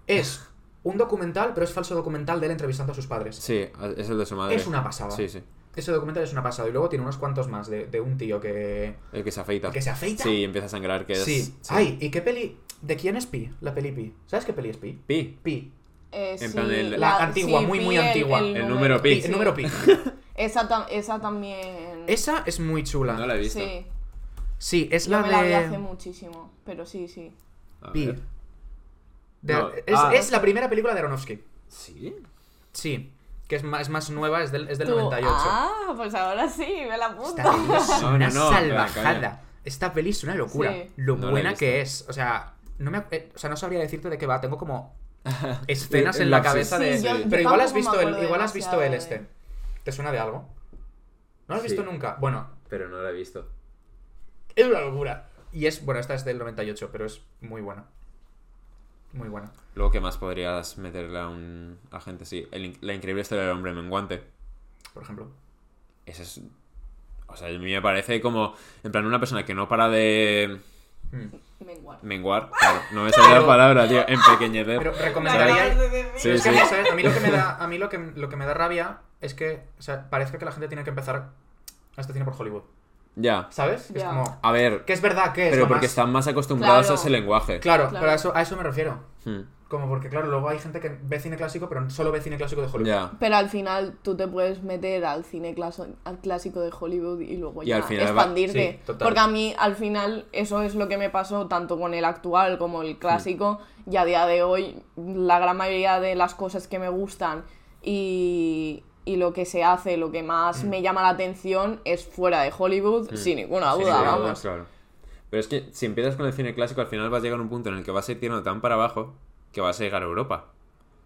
Es un documental, pero es falso documental de él entrevistando a sus padres. Sí, es el de su madre. Es una pasada. Sí, sí. Ese documental es una pasada. Y luego tiene unos cuantos más de, de un tío que, El que se afeita. que se afeita. Sí, empieza a sangrar, que es... Sí. Ay, ¿y qué peli? ¿De quién es Pi? La peli Pi. ¿Sabes qué peli es Pi? Pi. Pi. Eh, En sí, plan el- La antigua, muy, muy Pi, el- antigua. El, El número Pi. Pi, el número Pi. <laughs> Esa, tam- esa también. Esa es muy chula. No la he visto. Sí. Sí, es Yo la me la vi hace de. muchísimo. Pero sí, sí. A Pi. ver. De- No, es, ah. es la primera película de Aronofsky. ¿Sí? Sí. que es más, es más nueva, es del, es del Tú, 98. Ah, pues ahora sí, me la Esta apunto. peli es <laughs> No, una no, no, salvajada. Esta peli es una locura. Sí. Lo buena que es. O sea, no me, eh, o sea, no sabría decirte de qué va. Tengo como <laughs> escenas en la cabeza de. Sí, yo Pero igual has visto el, igual has visto el este. ¿Te suena de algo? ¿No lo has Sí. visto nunca? Bueno, Pero no la he visto. es una locura. Y es, bueno, esta es del 98, pero es muy buena. Muy buena. Luego, ¿qué más podrías meterle a un agente? Sí, el in- la increíble historia del hombre menguante. Por ejemplo. Ese es. O sea, a mí me parece como. En plan, una persona que no para de Mm. Menguar. menguar. Claro, no me sale la Pero- palabra, tío. Empequeñecer. Pero Me <laughs> recomendaría. Sí, sí. a mí, ¿sabes? A mí lo que me da, a mí lo que, lo que me da rabia es que, o sea, parece que la gente tiene que empezar a este cine por Hollywood. Ya. ¿Sabes? Que es Ya. como. A ver. Que es verdad que es. Pero porque más- están más acostumbrados Claro. a ese lenguaje. Claro, Claro. pero a eso, a eso me refiero. Hmm. Como porque, claro, luego hay gente que ve cine clásico, pero solo ve cine clásico de Hollywood. Ya. Pero al final tú te puedes meter al cine claso- al clásico de Hollywood y luego Y ya al final va- expandirte. sí, total. Porque a mí al final eso es lo que me pasó tanto con el actual como el clásico. Y a día de hoy la gran mayoría de las cosas que me gustan y, y lo que se hace, lo que más Mm. me llama la atención es fuera de Hollywood, sin ninguna duda, sí, vamos. claro. Pero es que si empiezas con el cine clásico, al final vas a llegar a un punto en el que vas a ir tirando tan para abajo que vas a llegar a Europa.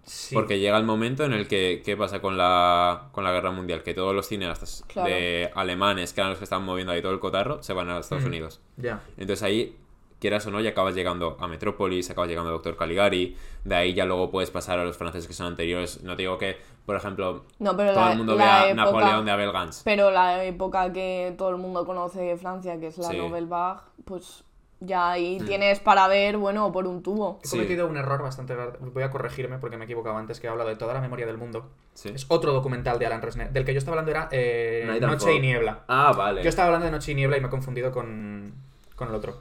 Sí. Porque llega el momento en el que, ¿qué pasa con la, con la guerra mundial? Que todos los cineastas Claro. de alemanes, que eran los que estaban moviendo ahí todo el cotarro, se van a Estados Mm. Unidos. Ya. Entonces ahí, quieras o no, ya acabas llegando a Metrópolis, acabas llegando a Doctor Caligari, de ahí ya luego puedes pasar a los franceses que son anteriores. No te digo que, por ejemplo, No, pero todo la, el mundo vea época- Napoleón de Abel Gans. Pero la época que todo el mundo conoce de Francia, que es la Sí. Nouvelle Vague, pues ya ahí Mm. tienes para ver, bueno, por un tubo. He Sí. cometido un error bastante grave. Voy a corregirme porque me he equivocado antes, que he hablado de toda la memoria del mundo. Sí. Es otro documental de Alan Resnick. Del que yo estaba hablando era eh, Night and Noche y Niebla. Ah, vale. Yo estaba hablando de Noche y Niebla y me he confundido con, con el otro.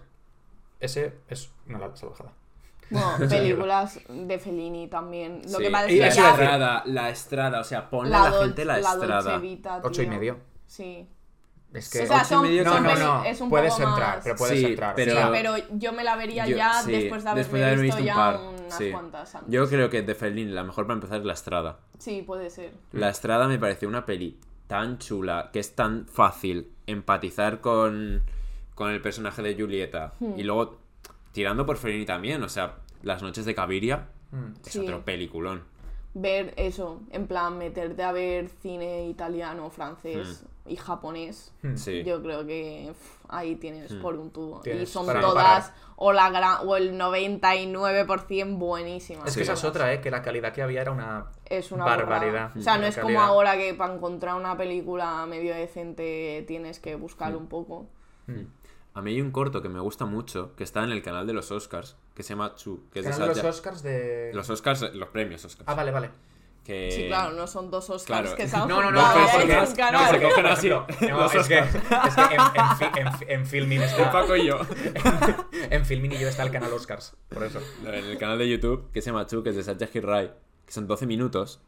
Ese es una salvajada. Bueno, <laughs> películas de Fellini también. Lo Sí. que pasa Y es que eso iba a ya decir. estrada, la estrada, o sea, ponle a la, la gente la la estrada. Vita, Ocho y medio. Sí. Es O que... sea, ocho y son, medio no, son no, no. es un puedes poco entrar, más- pero puedes Sí, entrar. pero- Sí, o sea, pero yo me la vería Yo- ya sí, después de haberme después de haber visto, visto un ya par, unas sí. cuantas antes. Yo creo que de Fellini la mejor para empezar es La Estrada. Sí, puede ser. La Estrada me pareció una peli tan chula, que es tan fácil empatizar con, con el personaje de Julieta. Hmm. Y luego, tirando por Fellini también, o sea, Las noches de Caviria mm. es Sí. otro peliculón. Ver eso, en plan, meterte a ver cine italiano, francés y japonés. Mm. Sí. Yo creo que ahí tienes por un tubo. y son para todas, o, la gran, o el 99% buenísimas. Es que esa es otra, ¿eh? Que la calidad que había era una... Es una barbaridad. O sea, no es como ahora que para encontrar una película medio decente tienes que buscar un poco. Mm. A mí hay un corto que me gusta mucho, que está en el canal de los Oscars, que se llama Chu, que es de los Oscars de... Los Oscars, los premios Oscars. Ah, vale, vale. que... Sí, claro, no son dos Oscars claro. que se han <laughs> No, no, no, canal. <laughs> no, porque, cogen así no, los es <laughs> que, es que en, en, fi- en, fi- en Filmin está... Paco y yo. en Filmin y yo está el canal Oscars, por eso. en el canal de YouTube, que se llama Chu, que es de Satya Rai, que son 12 minutos,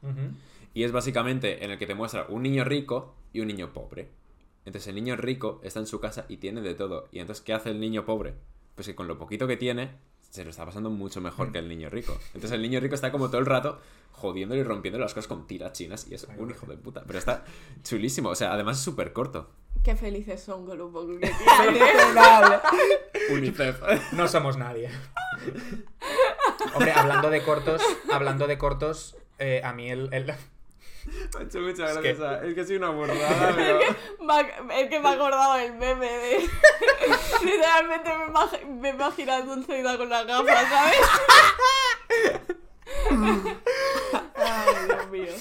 y es básicamente en el que te muestra un niño rico y un niño pobre. Entonces el niño rico está en su casa y tiene de todo. Y entonces, ¿qué hace el niño pobre? Pues que con lo poquito que tiene, se lo está pasando mucho mejor que el niño rico. Entonces el niño rico está como todo el rato jodiendo y rompiendo las cosas con tiras chinas y es un hijo de puta. Pero está chulísimo. O sea, además es súper corto. Qué felices son con un poco que <laughs> tienen. No somos nadie. Hombre, hablando de cortos, hablando de cortos, eh, a mí el... el- <laughs> Me ha hecho mucha Es que- Es que soy una <laughs> burrada, pero... Me- Es que me ha acordado el meme de. <laughs> Literalmente me, imag- me imagino a Dulceida con las gafas, ¿sabes? Ay, Dios mío.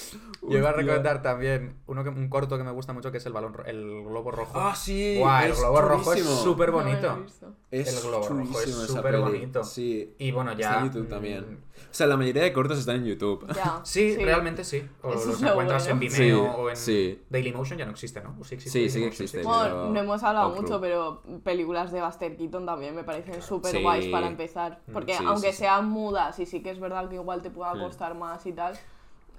Yo iba a recomendar también uno que, un corto que me gusta mucho que es el balón el globo rojo. Ah, sí. Guau, el globo rojo es súper bonito. Es El globo rojo es súper bonito. Sí. Y bueno, ya. Está en YouTube mm, también. O sea, la mayoría de cortos están en YouTube. Ya. <laughs> Sí, realmente sí. O Eso los encuentras en. Vimeo Sí, o en sí. Dailymotion ya no existe, ¿no? ¿O sí existe Sí, sí que Dailymotion? existe. Bueno, pero- no hemos hablado mucho, pero películas de Buster Keaton también me parecen súper Sí. guays para empezar. Porque Sí, aunque sí, sí. sean mudas y sí que es verdad que igual te pueda Mm. costar más y tal,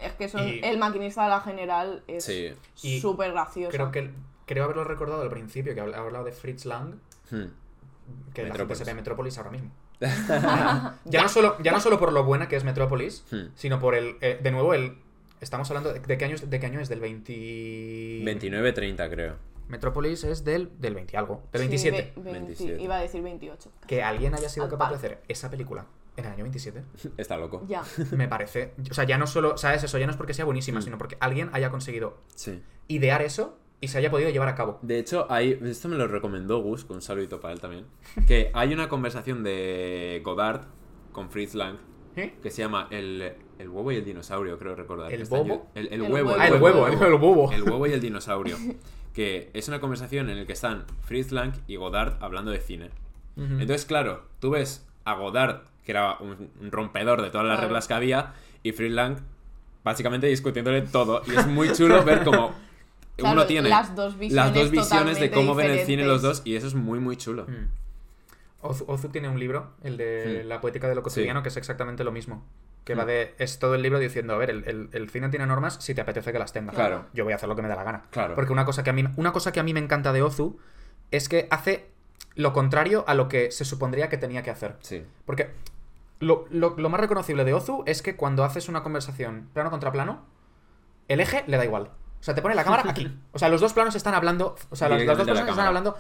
es que son Y- el maquinista de la general es Sí. Súper gracioso. Creo que creo haberlo recordado al principio, que he hablado de Fritz Lang, Hmm. que la gente Metrópolis. se ve Metrópolis ahora mismo. <laughs> ya, no solo, ya no solo por lo buena que es Metrópolis, Hmm. sino por el. eh, de nuevo, el, estamos hablando de, de qué año, es- de qué año es del 20 29-30, creo. Metrópolis es del del 20 algo, del Sí, 27. ve- 20 27. Iba a decir 28. Que alguien haya sido capaz de hacer esa película en el año 27, <laughs> Está loco. Ya. <laughs> me parece, o sea, ya no solo, sabes, eso ya no es porque sea buenísima, Mm. sino porque alguien haya conseguido Sí. idear eso y se haya podido llevar a cabo. De hecho, hay, esto me lo recomendó Gus, con un saludito para él también, que hay una conversación de Godard con Fritz Lang ¿Eh? que se llama El, el huevo y el dinosaurio, creo recordar. ¿El? Yu- El, el El huevo. huevo. Ah, el huevo, el, el bobo. El huevo y el <laughs> dinosaurio. Que es una conversación en la que están Fritz Lang y Godard hablando de cine. Entonces, claro, tú ves a Godard, que era un, un rompedor de todas las Claro. reglas que había, y Fritz Lang básicamente discutiéndole todo. Y es muy chulo ver cómo <laughs> Claro, uno tiene las dos visiones las dos visiones de cómo ven el cine los diferentes. dos, y eso es muy, muy chulo. Mm. Ozu, Ozu tiene un libro, el de Hmm. La poética de lo cotidiano, Sí. que es exactamente lo mismo. Que va de. Es todo el libro diciendo, a ver, el, el- el cine tiene normas si te apetece que las tengas. Claro. Yo voy a hacer lo que me da la gana. Claro. Porque una cosa que a mí, una cosa que a mí me encanta de Ozu es que hace lo contrario a lo que se supondría que tenía que hacer. Sí. Porque lo, lo- lo más reconocible de Ozu es que cuando haces una conversación plano contra plano, el eje le da igual. O sea, te pone la cámara aquí. <laughs> O sea, los dos planos están hablando. O sea, las, las dos la personas están hablando.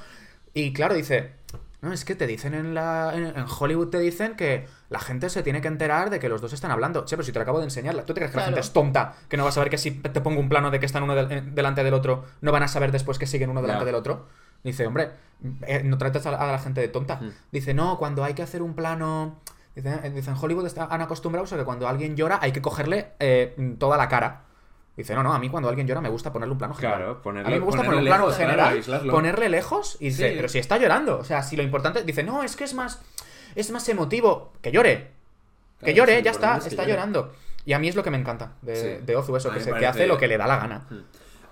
Y claro, dice. No, es que te dicen en la. En, en Hollywood te dicen que la gente se tiene que enterar de que los dos están hablando. Che, pero si te lo acabo de enseñar. ¿Tú te crees que la gente es tonta? Que no va a saber que si te pongo un plano de que están uno del- delante del otro, no van a saber después que siguen uno delante del otro. Dice, hombre, eh, no trates a la, a la gente de tonta. Mm. Dice, no, cuando hay que hacer un plano. Dice, eh, dice, en Hollywood está- han acostumbrado a que cuando alguien llora hay que cogerle eh, toda la cara. Dice, no, no, a mí cuando alguien llora me gusta ponerle un plano general. Claro, ponerle- a mí me gusta ponerle poner un plano general, aislarlo. ponerle lejos y dice, Sí. pero si está llorando. O sea, si lo importante. Dice, no, es que es más. Es más emotivo. Que llore. Que llore, sí, ya está, importante es que está llore. llorando. Y a mí es lo que me encanta de, Sí. de Ozu, eso, que, se- que hace lo que le da la gana.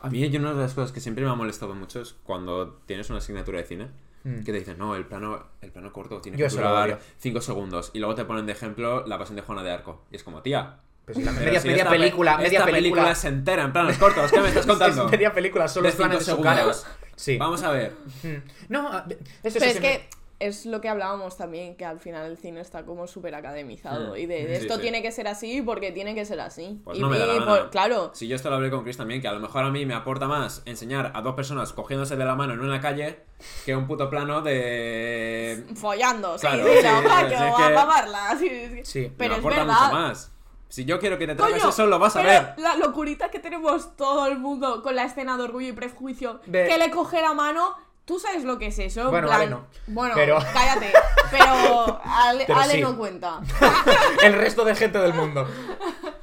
A mí hay una de las cosas que siempre me ha molestado mucho es cuando tienes una asignatura de cine Mm. que te dicen, no, el plano, el plano corto tiene Yo que durar odio. 5 segundos. Y luego te ponen de ejemplo la pasión de Juana de Arco. Y es como, tía. Pues si la pero media, si media esta pe- película, media esta película. es entera en planos cortos. ¿Qué me estás <laughs> contando? Es media película, solo De es planes cinco de su cara. segundos. Sí. Vamos a ver. Mm. No, eso, Pero es que es lo que hablábamos también, que al final el cine está como súper academizado. Mm. Y de, esto sí. tiene que ser así porque tiene que ser así. Pues y no me da la y gana. por- claro, Si yo esto lo hablé con Chris también, que a lo mejor a mí me aporta más enseñar a dos personas cogiéndose de la mano en una calle que un puto plano de... follando, Claro, sí, sí, sí, a mamarla. sí. Pero me es aporta verdad. mucho más. Si yo quiero que te Coño, eso, lo vas a ver. La locurita que tenemos todo el mundo con la escena de orgullo y prejuicio, De- que le coge la mano. ¿Tú sabes lo que es eso? En Bueno, plan- Ale no. Bueno, Pero- cállate. Pero <laughs> Ale, Pero Ale sí. no cuenta. <laughs> el resto de gente del mundo.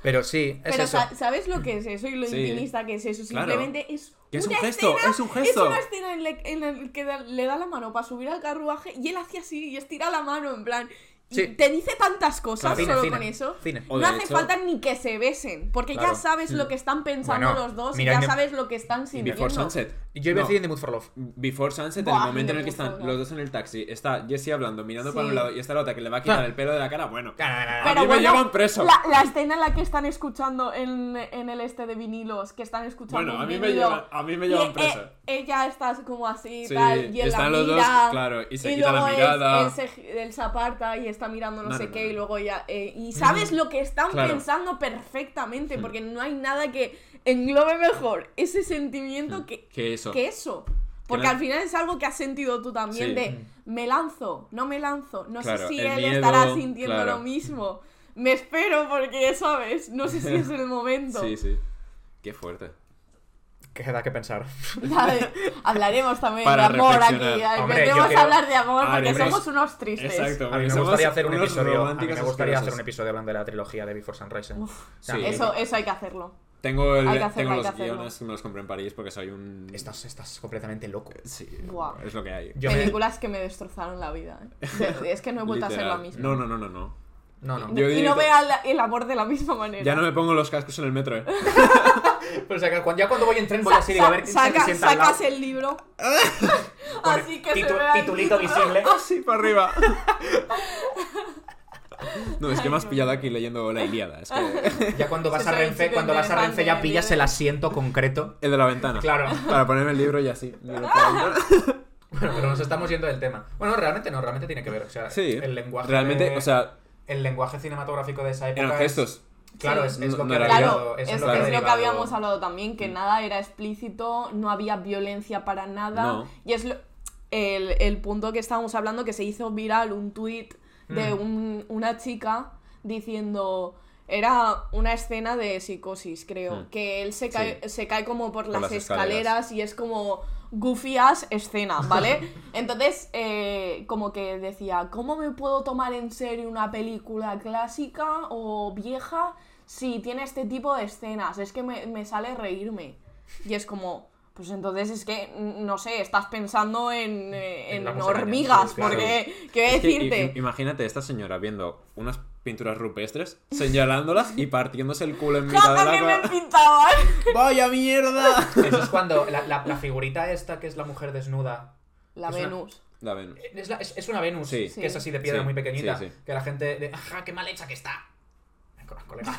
Pero sí, es Pero eso. sa- ¿sabes lo que es eso y lo Sí. intimista que es eso? Claro. Simplemente es Que es un una gesto, escena- es un gesto. Es una escena en la en la que le da la mano para subir al carruaje y él hace así y estira la mano en plan... y Sí. te dice tantas cosas solo cine, con eso. No hace hecho- falta ni que se besen, porque Claro. ya sabes lo que están pensando Bueno, los dos mira, y ya sabes lo que están sintiendo. Before Sunset. Yo iba a decir In the Mood for Love. Before Sunset, en el momento en el que In the Mood están los dos en el taxi, está Jesse hablando, mirando para un lado y está la otra que le va a quitar el pelo de la cara, bueno. Pero a mí me llevan preso. La, la escena en la que están escuchando en, en el este de vinilos, que están escuchando Bueno, a mí me llevan- a mí me y, llevan eh, preso. ella está como así, Sí, tal, y él están la los dos, claro, y se quita la mirada. Él, se, él se aparta y está mirando no, No, sé no, qué, y luego ya... eh, y sabes lo que están Claro. pensando perfectamente, porque no hay nada que englobe mejor ese sentimiento que, Que eso. que eso. Porque al final es algo que has sentido tú también Sí. de me lanzo, no me lanzo, no Claro, sé si él miedo, estará sintiendo claro. lo mismo. Me espero porque, ¿sabes? No sé si es el <laughs> momento. Sí, sí. Qué fuerte. Que da que pensar. <laughs> Vale, hablaremos también Para de amor aquí. yo a quiero- hablar de amor Ah, porque hombre. somos unos tristes. Exacto. A mí me gustaría hacer un episodio. A mí románticos me gustaría hacer un episodio hablando de la trilogía de Before Sunrise. Uf, Sí. eso, eso hay que hacerlo. Tengo, el, Hay que hacerlo, tengo los que hacerlo. guiones que me los compré en París porque soy un. Estás, estás completamente loco. Sí, es lo que hay. Yo me- Películas que me destrozaron la vida. ¿eh? Es que no he vuelto a ser la misma. No, no, no, no, no. No, no. Yo y no veo el amor de la misma manera. Ya no me pongo los cascos en el metro, eh. <laughs> Pero cuando- ya cuando voy en tren voy así, digo, a ver quién se saca- sienta al lado. sacas el libro. <laughs> Así que titu- se vea el Titulito visible. <laughs> Así para arriba. <laughs> No, es que me has pillado aquí leyendo la Ilíada. Es que... Ya cuando vas a es Renfe, cuando vas a Renfe ya pillas el asiento concreto. El de la ventana. Claro. Para ponerme el libro y así. Bueno, pero nos estamos yendo del tema. Bueno, realmente no, realmente tiene que ver. O sea, Sí. el lenguaje. Realmente, o sea, El lenguaje cinematográfico de esa época. eran es- gestos. Claro, Sí. es, es lo No que Claro, es, lo que lo habíamos hablado también, que nada era explícito, no había violencia para nada. No. Y es lo- el, el punto que estábamos hablando, que se hizo viral un tuit de Mm. un- una chica diciendo... Era una escena de psicosis, creo. Mm. Que él se cae, se cae como por, las, las escaleras. escaleras. y es como goofy ass escena, ¿vale? <laughs> Entonces, eh, como que decía, ¿cómo me puedo tomar en serio una película clásica o vieja si tiene este tipo de escenas? Es que me, me sale reírme. Y es como, pues entonces es que, no sé, estás pensando en, eh, En en la musaraña, hormigas, sí, claro. porque, ¿qué voy a Es que decirte? i- imagínate esta señora viendo unas pinturas rupestres, señalándolas y partiéndose el culo en <laughs> mitad de ¡Jaja, la que me pintaban! <laughs> ¡Vaya mierda! Eso es cuando la, la- la figurita esta que es la mujer desnuda. La Es una- Venus. La ven. Es, la- es- es una Venus, Sí. que es así de piedra Sí, muy pequeñita. sí, sí. Que la gente. De, ¡Ajá, qué mal hecha que está! Co- <laughs> Colega.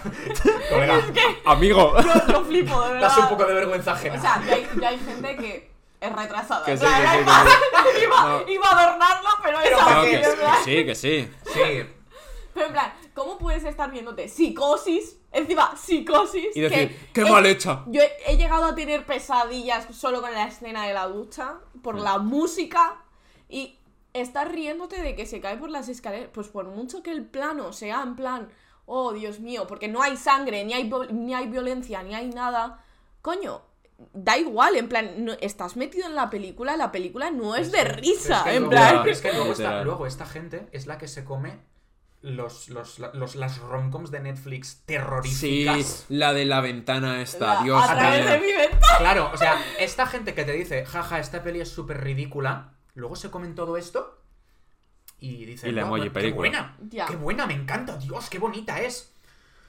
Colega. ¡Amigo! Lo, lo flipo, de verdad. Das un poco de vergüenza ajena. O sea, ya hay, ya hay gente que es retrasada. Que En sí, plan, que sí, hay que más- sí. iba, No. iba a adornarlo, pero, es ¿para así, que, sí, que sí. Sí. Pero en plan, ¿cómo puedes estar viéndote psicosis? Encima, psicosis. Y decir, que ¡qué he- mal hecha! Yo he, he llegado a tener pesadillas solo con la escena de la ducha, por Mm. la música, y estar riéndote de que se cae por las escaleras. Pues por mucho que el plano sea en plan, oh Dios mío, porque no hay sangre, ni hay, ni hay violencia, ni hay nada. Coño, da igual, en plan, no- estás metido en la película, la película no es de risa, Es que en luego- plan. Es que luego, esta, Literal. luego esta gente es la que se come los, los, los- las romcoms de Netflix Sí, terroríficas. la de la ventana esta, La- Dios a través de mi ventana. Claro, o sea, esta gente que te dice, jaja, esta peli es súper ridícula, luego se comen todo esto y dicen, Y la "Guau, emoji qué película". buena, Ya. qué buena, me encanta, Dios, qué bonita es.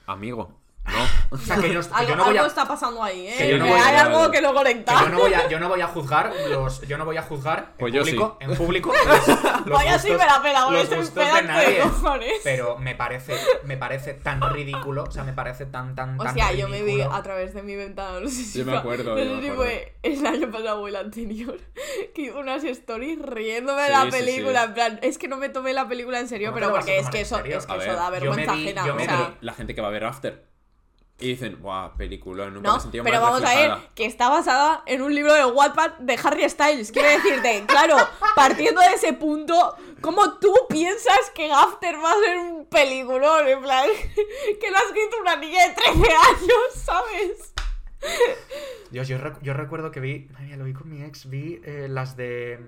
Amigo, no. O sea, que, nos- <laughs> que Algo, yo no voy algo a... está pasando ahí, ¿eh? que yo no Que voy a- hay algo que no que conecta. yo no voy a, yo no voy a juzgar los, yo no voy a juzgar Pues en público, en <laughs> público los, los Vaya, sí gustos- me la pela, porque los gustos de nadie. Pero me parece, me parece tan ridículo, o sea, me parece tan, tan, tan Hostia, yo me vi ridículo. a través de mi ventana, no sé si Yo me fue- acuerdo, no yo sé me acuerdo. fue el año pasado o el anterior, <laughs> que hizo unas stories riéndome de Sí, la sí, película, sí. en plan, es que no me tomé la película en serio, ¿Cómo te pero porque es que eso, es que eso da vergüenza ajena, yo o me sea, vi- La gente que va a ver After. Y dicen, guau, película, nunca me no, he sentido pero más vamos a ver reflejada". que está basada en un libro de Wattpad de Harry Styles. Quiero <laughs> decirte, claro, partiendo de ese punto, ¿cómo tú piensas que After va a ser un peliculón? En plan, <laughs> que lo ha escrito una niña de 13 años, ¿sabes? Dios, yo, rec- yo recuerdo que vi, madre mía, lo vi con mi ex, vi eh, las de,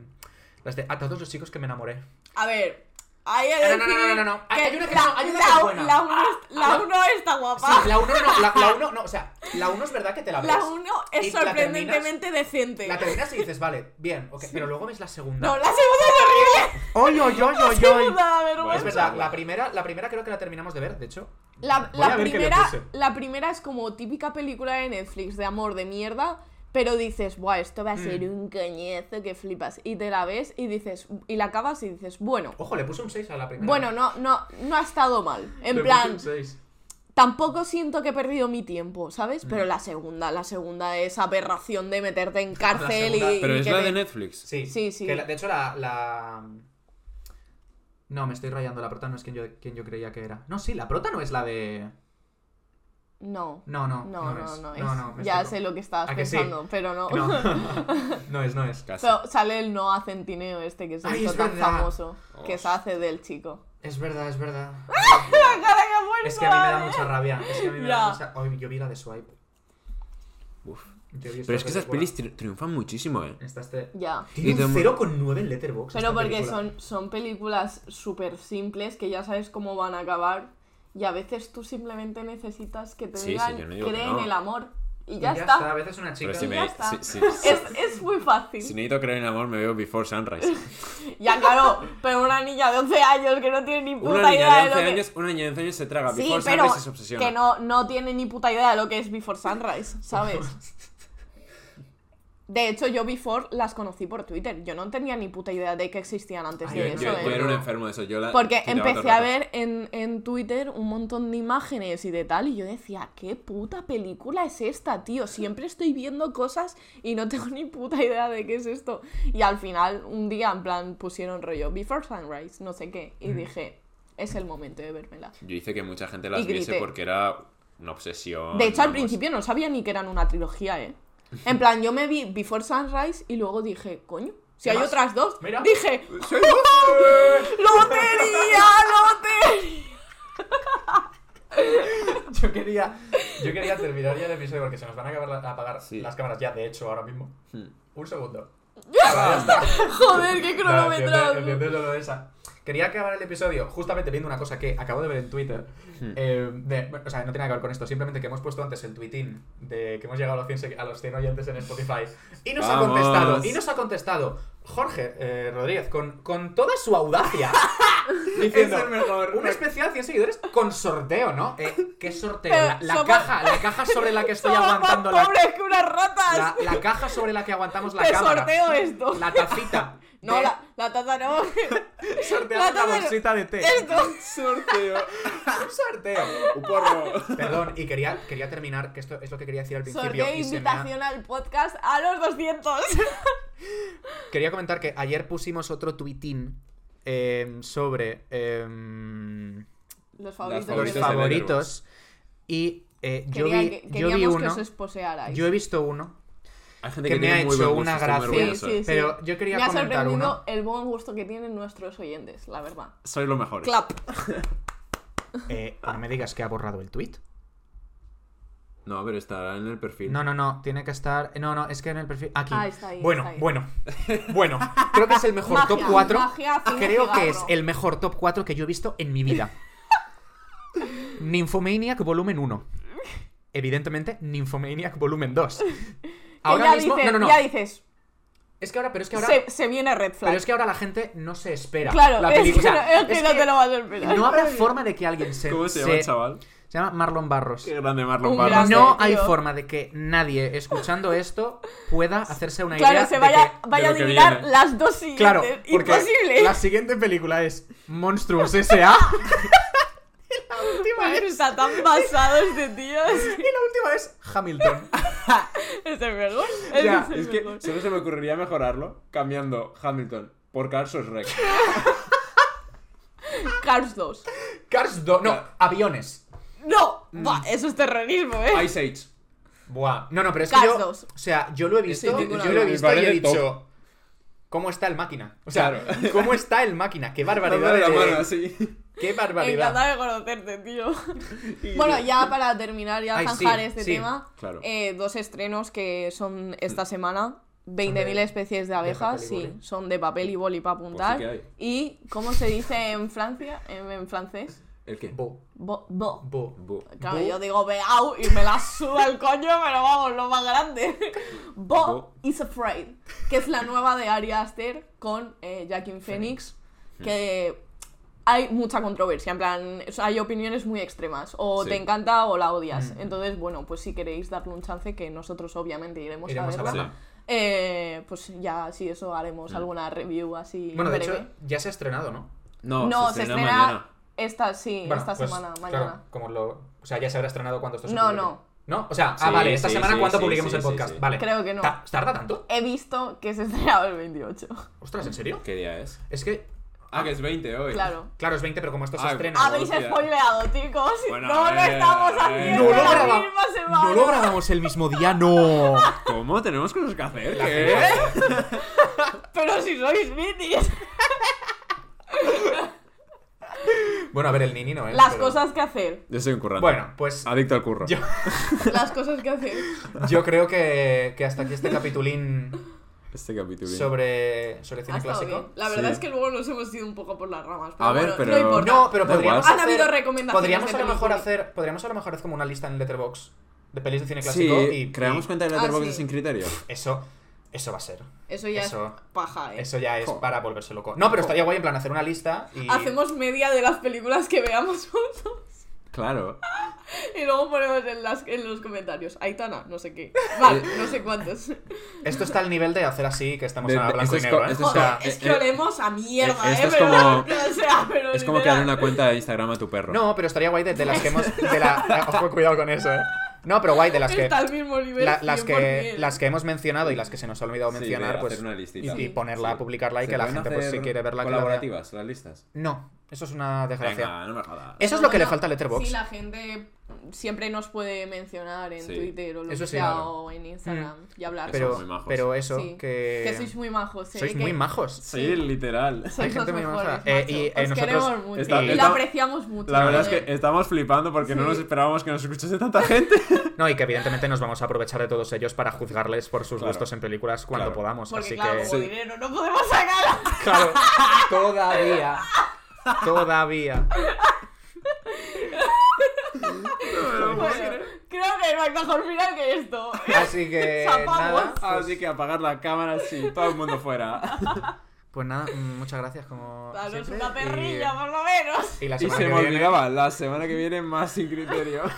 las de a todos los chicos que me enamoré. A ver, que No, no, no, no, no, Hay una que la, no, hay una la- que es buena. la uno, es- la Ah, uno está guapa. Sí, la 1 no, la, la uno no, o sea, la 1 es verdad que te la ves. La uno es y la terminas- sorprendentemente decente. La terminas y dices, vale, bien, ok, pero luego ves la segunda. No, la segunda es horrible. ¡Oy, oy, oy, oy, oy! segunda da Bueno, Es verdad, la primera, la primera creo que la terminamos de ver, de hecho. La, primera, la primera es como típica película de Netflix de amor de mierda, pero dices, buah, esto va a ser Mm. un coñazo que flipas. Y te la ves y dices, y la acabas y dices, bueno, Ojo, le puse un 6 a la primera. bueno, no, no, no ha estado mal. En Le puse plan, un 6. tampoco siento que he perdido mi tiempo, ¿sabes? Mm. Pero la segunda, la segunda es aberración de meterte en <laughs> cárcel segunda- y. Pero y es que la te- de Netflix. Sí, Sí, sí. que la- de hecho, la, la. No, me estoy rayando. La prota no es quien yo, quien yo creía que era. No, sí, la prota no es la de. No. No, no. No, no, no, es. es. No, no, me ya sé lo que estabas ¿A que sí? pensando, pero no. No. <laughs> no es, no es. Casi. Pero sale el Noah Centineo este que Ay, hizo es tan verdad. famoso, que se hace del chico. Es verdad, es verdad. <laughs> La cara que ha puesto, Es que a mí me da mucha rabia. Es que a mí me Ya. da mucha. Ay, yo vi la de Swipe. Uf. Pero es que esas pelis tri- triunfan muchísimo, eh. Esta este. Ya. Tiene Y de- un 0,9 en Letterboxd. Pero porque película. son, son películas súper simples que ya sabes cómo van a acabar y a veces tú simplemente necesitas que te Sí, sí, digan yo no cree en no. el amor y Y ya, A está. veces una chica. Si, Y me, ya está. si- <laughs> Es, es muy fácil. si necesito creer en amor, me veo Before Sunrise. <laughs> Ya claro, pero una niña de 11 años que no tiene ni puta Una idea niña de de lo 11 que... años, una niña de 11 años se traga Sí, Before pero Sunrise y se obsesiona. que no, no tiene ni puta idea de lo que es Before Sunrise, ¿sabes? <laughs> De hecho, yo Before las conocí por Twitter. Yo no tenía ni puta idea de que existían antes Ay, de Yo, eso, yo- ¿eh? yo era un enfermo de eso. Yo la Porque empecé a ver en, en Twitter un montón de imágenes y de tal, y yo decía, ¿qué puta película es esta, tío? Siempre estoy viendo cosas y no tengo <laughs> ni puta idea de qué es esto. Y al final, un día, en plan, pusieron rollo Before Sunrise, no sé qué, y dije, es el momento de vérmela. Yo hice que mucha gente las viese porque era una obsesión. De hecho, al vamos. principio no sabía ni que eran una trilogía, ¿eh? En plan, yo me vi Before Sunrise y luego dije, coño, si ¿Qué hay más? otras dos. Mira. Dije, ¡Soy vos! ¡lotería, lotería! <laughs> Yo quería, yo quería terminar ya el episodio porque se nos van a acabar la- a apagar Sí. las cámaras ya, de hecho, ahora mismo. Hmm. Un segundo. <laughs> Joder, qué No, cronometrado. esa. Quería acabar el episodio justamente viendo una cosa que acabo de ver en Twitter. Hmm. eh, de- o sea, no tiene nada que ver con esto, simplemente que hemos puesto antes el tweetín de que hemos llegado a los 100, segui- a los 100 oyentes en Spotify. Y nos Vamos. ha contestado, y nos ha contestado Jorge eh, Rodríguez con, con toda su audacia. <laughs> diciendo, Es el mejor. Un especial 100 seguidores con sorteo, ¿no? Eh, ¿Qué sorteo? Pero La, la somos- caja, la caja sobre la que estoy <laughs> Somos aguantando más la, pobres que unas ratas. la, la caja sobre la que aguantamos la Te cámara. sorteo esto. La tacita. No, de- la, la taza no. <laughs> Sorteamos la taza no. bolsita de té. Esto. Sorteo. Un <laughs> sorteo. Un porro. Perdón, y quería, quería terminar, que esto es lo que quería decir al principio. Sorteo ha- invitación al podcast a los 200. <laughs> Quería comentar que ayer pusimos otro tuitín eh, sobre em, Los favoritos. los favoritos de de favoritos. Y eh, yo vi, que- yo vi queríamos que uno. os. Yo he visto uno. Hay gente Que que, me tiene ha muy hecho buen una gracia. orgulloso. Sí, sí. Pero yo quería Me ha comentar sorprendido uno. el buen gusto que tienen nuestros oyentes, la verdad. Soy lo mejor. Clap. <laughs> Eh, no me digas que ha borrado el tweet. No, pero estará en el perfil. No, no, no, tiene que estar. No, no, es que en el perfil. Aquí. Ah, está ahí, bueno, está ahí. bueno, bueno. Creo que es el mejor Magia, top 4. magia, cine, Creo que es el mejor top 4 que yo he visto en mi vida. <laughs> Nymphomaniac volumen 1. Evidentemente, Nymphomaniac volumen 2. Que Ahora ya mismo. dices, no, no, no. Ya dices, Es que ahora, pero es que ahora. se, se viene red flag. Pero es que ahora la gente no se espera. claro, la es película. que, O sea, no, es que es no que te lo vas a esperar. no habrá forma de que alguien se. ¿Cómo se llama el chaval? Se llama Marlon Barros. Qué grande Marlon Un Barros. grande. No tío. hay forma de que nadie escuchando esto pueda hacerse una Claro, idea se de vaya, que- vaya a que adivinar las dos siguientes. Claro, porque Imposible. la siguiente película es Monstruos S.A. <laughs> Está tan basado este tío. <laughs> y la última es Hamilton. <laughs> Es el mejor. Ya, es el Es que mejor. solo se me ocurriría mejorarlo cambiando Hamilton por Carlos Rex. <laughs> Cars 2. Cars 2. No, aviones. No, Mm. Buah, eso es terrorismo, eh. Ice Age. Buah. No, no, pero es Cars que yo. 2. O sea, yo lo he visto. Sí, yo lo he visto y he dicho. ¿Cómo está el máquina? O sea, Claro. ¿cómo está el máquina? Qué barbaridad. Dándole la de- mano así. Qué barbaridad. Encantada de conocerte, tío. <laughs> <laughs> Bueno, ya para terminar, ya Ay, zanjar sí, este sí. tema, Claro. eh, dos estrenos que son esta semana. 20.000 de- especies de abejas, sí, son de papel y boli para apuntar. Pues sí que y, ¿cómo se dice en Francia? En, en francés. ¿El qué? Bo. Bo, bo. Bo. Bu. Claro, Bo. yo digo beau y me la suda el coño, pero vamos, lo más grande. <laughs> Bo, Bo. is Afraid, que es la nueva de Ari Aster con eh, Joaquin Phoenix, que hay mucha controversia, en plan, o sea, hay opiniones muy extremas, o Sí. te encanta o la odias. Mm. Entonces, bueno, pues si queréis darle un chance, que nosotros obviamente iremos, Iremos a a verla. verla. eh, pues ya, sí, eso haremos Mm. alguna review así Bueno, de hecho, ya se ha estrenado, ¿no? No, no, se se estrena, mañana. esta, sí, Bueno, esta pues, semana, claro, mañana. como lo... O sea, ya se habrá estrenado cuando esto se No, publique. no. ¿No? O sea, Sí, ah, vale, esta sí, semana sí, cuando sí, publiquemos sí, el podcast. sí. Vale. Creo que no. Ta- ¿Tarda tanto? He visto que se estrenaba el 28. Ostras, ¿en serio? ¿Qué día es? Es que... Ah, que es 20 hoy. Claro. Claro, es 20, pero como esto se Ah, estrena... Habéis hostia. spoileado, chicos. Bueno, no lo eh, estamos eh, haciendo No lo, la graba- misma semana. no lo grabamos el mismo día, no. <laughs> ¿Cómo? Tenemos cosas que hacer. ¿Qué? <laughs> Pero si sois minis. <laughs> Bueno, a ver, el Nini no es. Las pero- cosas que hacer. Yo soy un currante. Bueno, pues Adicto al curro. yo, Las cosas que hacer. yo creo que, que hasta aquí este capitulín Este capítulo. sobre, sobre cine clásico. bien. La verdad Sí. es que luego nos hemos ido un poco por las ramas. A ver, bueno, pero- No importa. No, pero podríamos igual. Han hacer, habido recomendaciones podríamos a lo mejor hacer podríamos a lo mejor hacer como una lista en Letterboxd de pelis de cine Sí, clásico y creamos y cuenta de Ah, Letterboxd sí. sin criterio. eso eso va a ser Eso ya Eso- es paja, eh. eso ya es Jo. para volverse loco no pero estaría guay en plan hacer una lista y Hacemos media de las películas que veamos juntos. Claro. <laughs> Y luego ponemos en, las, en los comentarios. Aitana, no sé qué. Vale, no sé cuántos. <laughs> esto está al nivel de hacer así que estamos De- a de- blanco esto y es negro ¿eh? esto O es sea, co- es que eh, olemos a mierda, eh, eh. esto es pero, como- <laughs> o sea, pero Es como literal. crear una cuenta de Instagram a tu perro. no pero estaría guay de, de las que hemos de la ojo cuidado con eso eh no pero guay de las que Está al mismo nivel. la- las que 100%. las que hemos mencionado y las que se nos ha olvidado Sí, mencionar pues una y, y ponerla Sí. publicarla y ¿Se que la gente pues si quiere verla que colaborativas las listas. no Eso es una desgracia. Venga, no me jodas. Eso es lo que le falta a Letterboxd. Sí, la gente siempre nos puede mencionar en Sí. Twitter o lo Eso que sí, sea claro. o en Instagram y hablar. pero, muy majos. pero eso, Sí. que... Que sois muy majos, ¿eh? sois que muy majos. Sí, literal. Sois Hay los gente muy mejores, maja. Eh, macho. y, eh, Os nosotros- queremos mucho está- y está- lo apreciamos mucho. La verdad es que estamos flipando porque no Sí. nos esperábamos que nos escuchase tanta gente. <laughs> No, y que evidentemente nos vamos a aprovechar de todos ellos para juzgarles por sus Claro. gustos en películas cuando Claro. podamos. Porque así claro, que... como dinero no podemos sacar. Claro, <laughs> todavía. Todavía. Bueno, creo que no hay mejor final que esto. Así que. <laughs> Así que apagar la cámara, sí, todo el mundo fuera. <laughs> Pues nada, mm, muchas gracias como Danos siempre, una y- perrilla, por lo menos. Y, la Y se que me viene- olvidaba, la semana que viene más sin criterio. <laughs>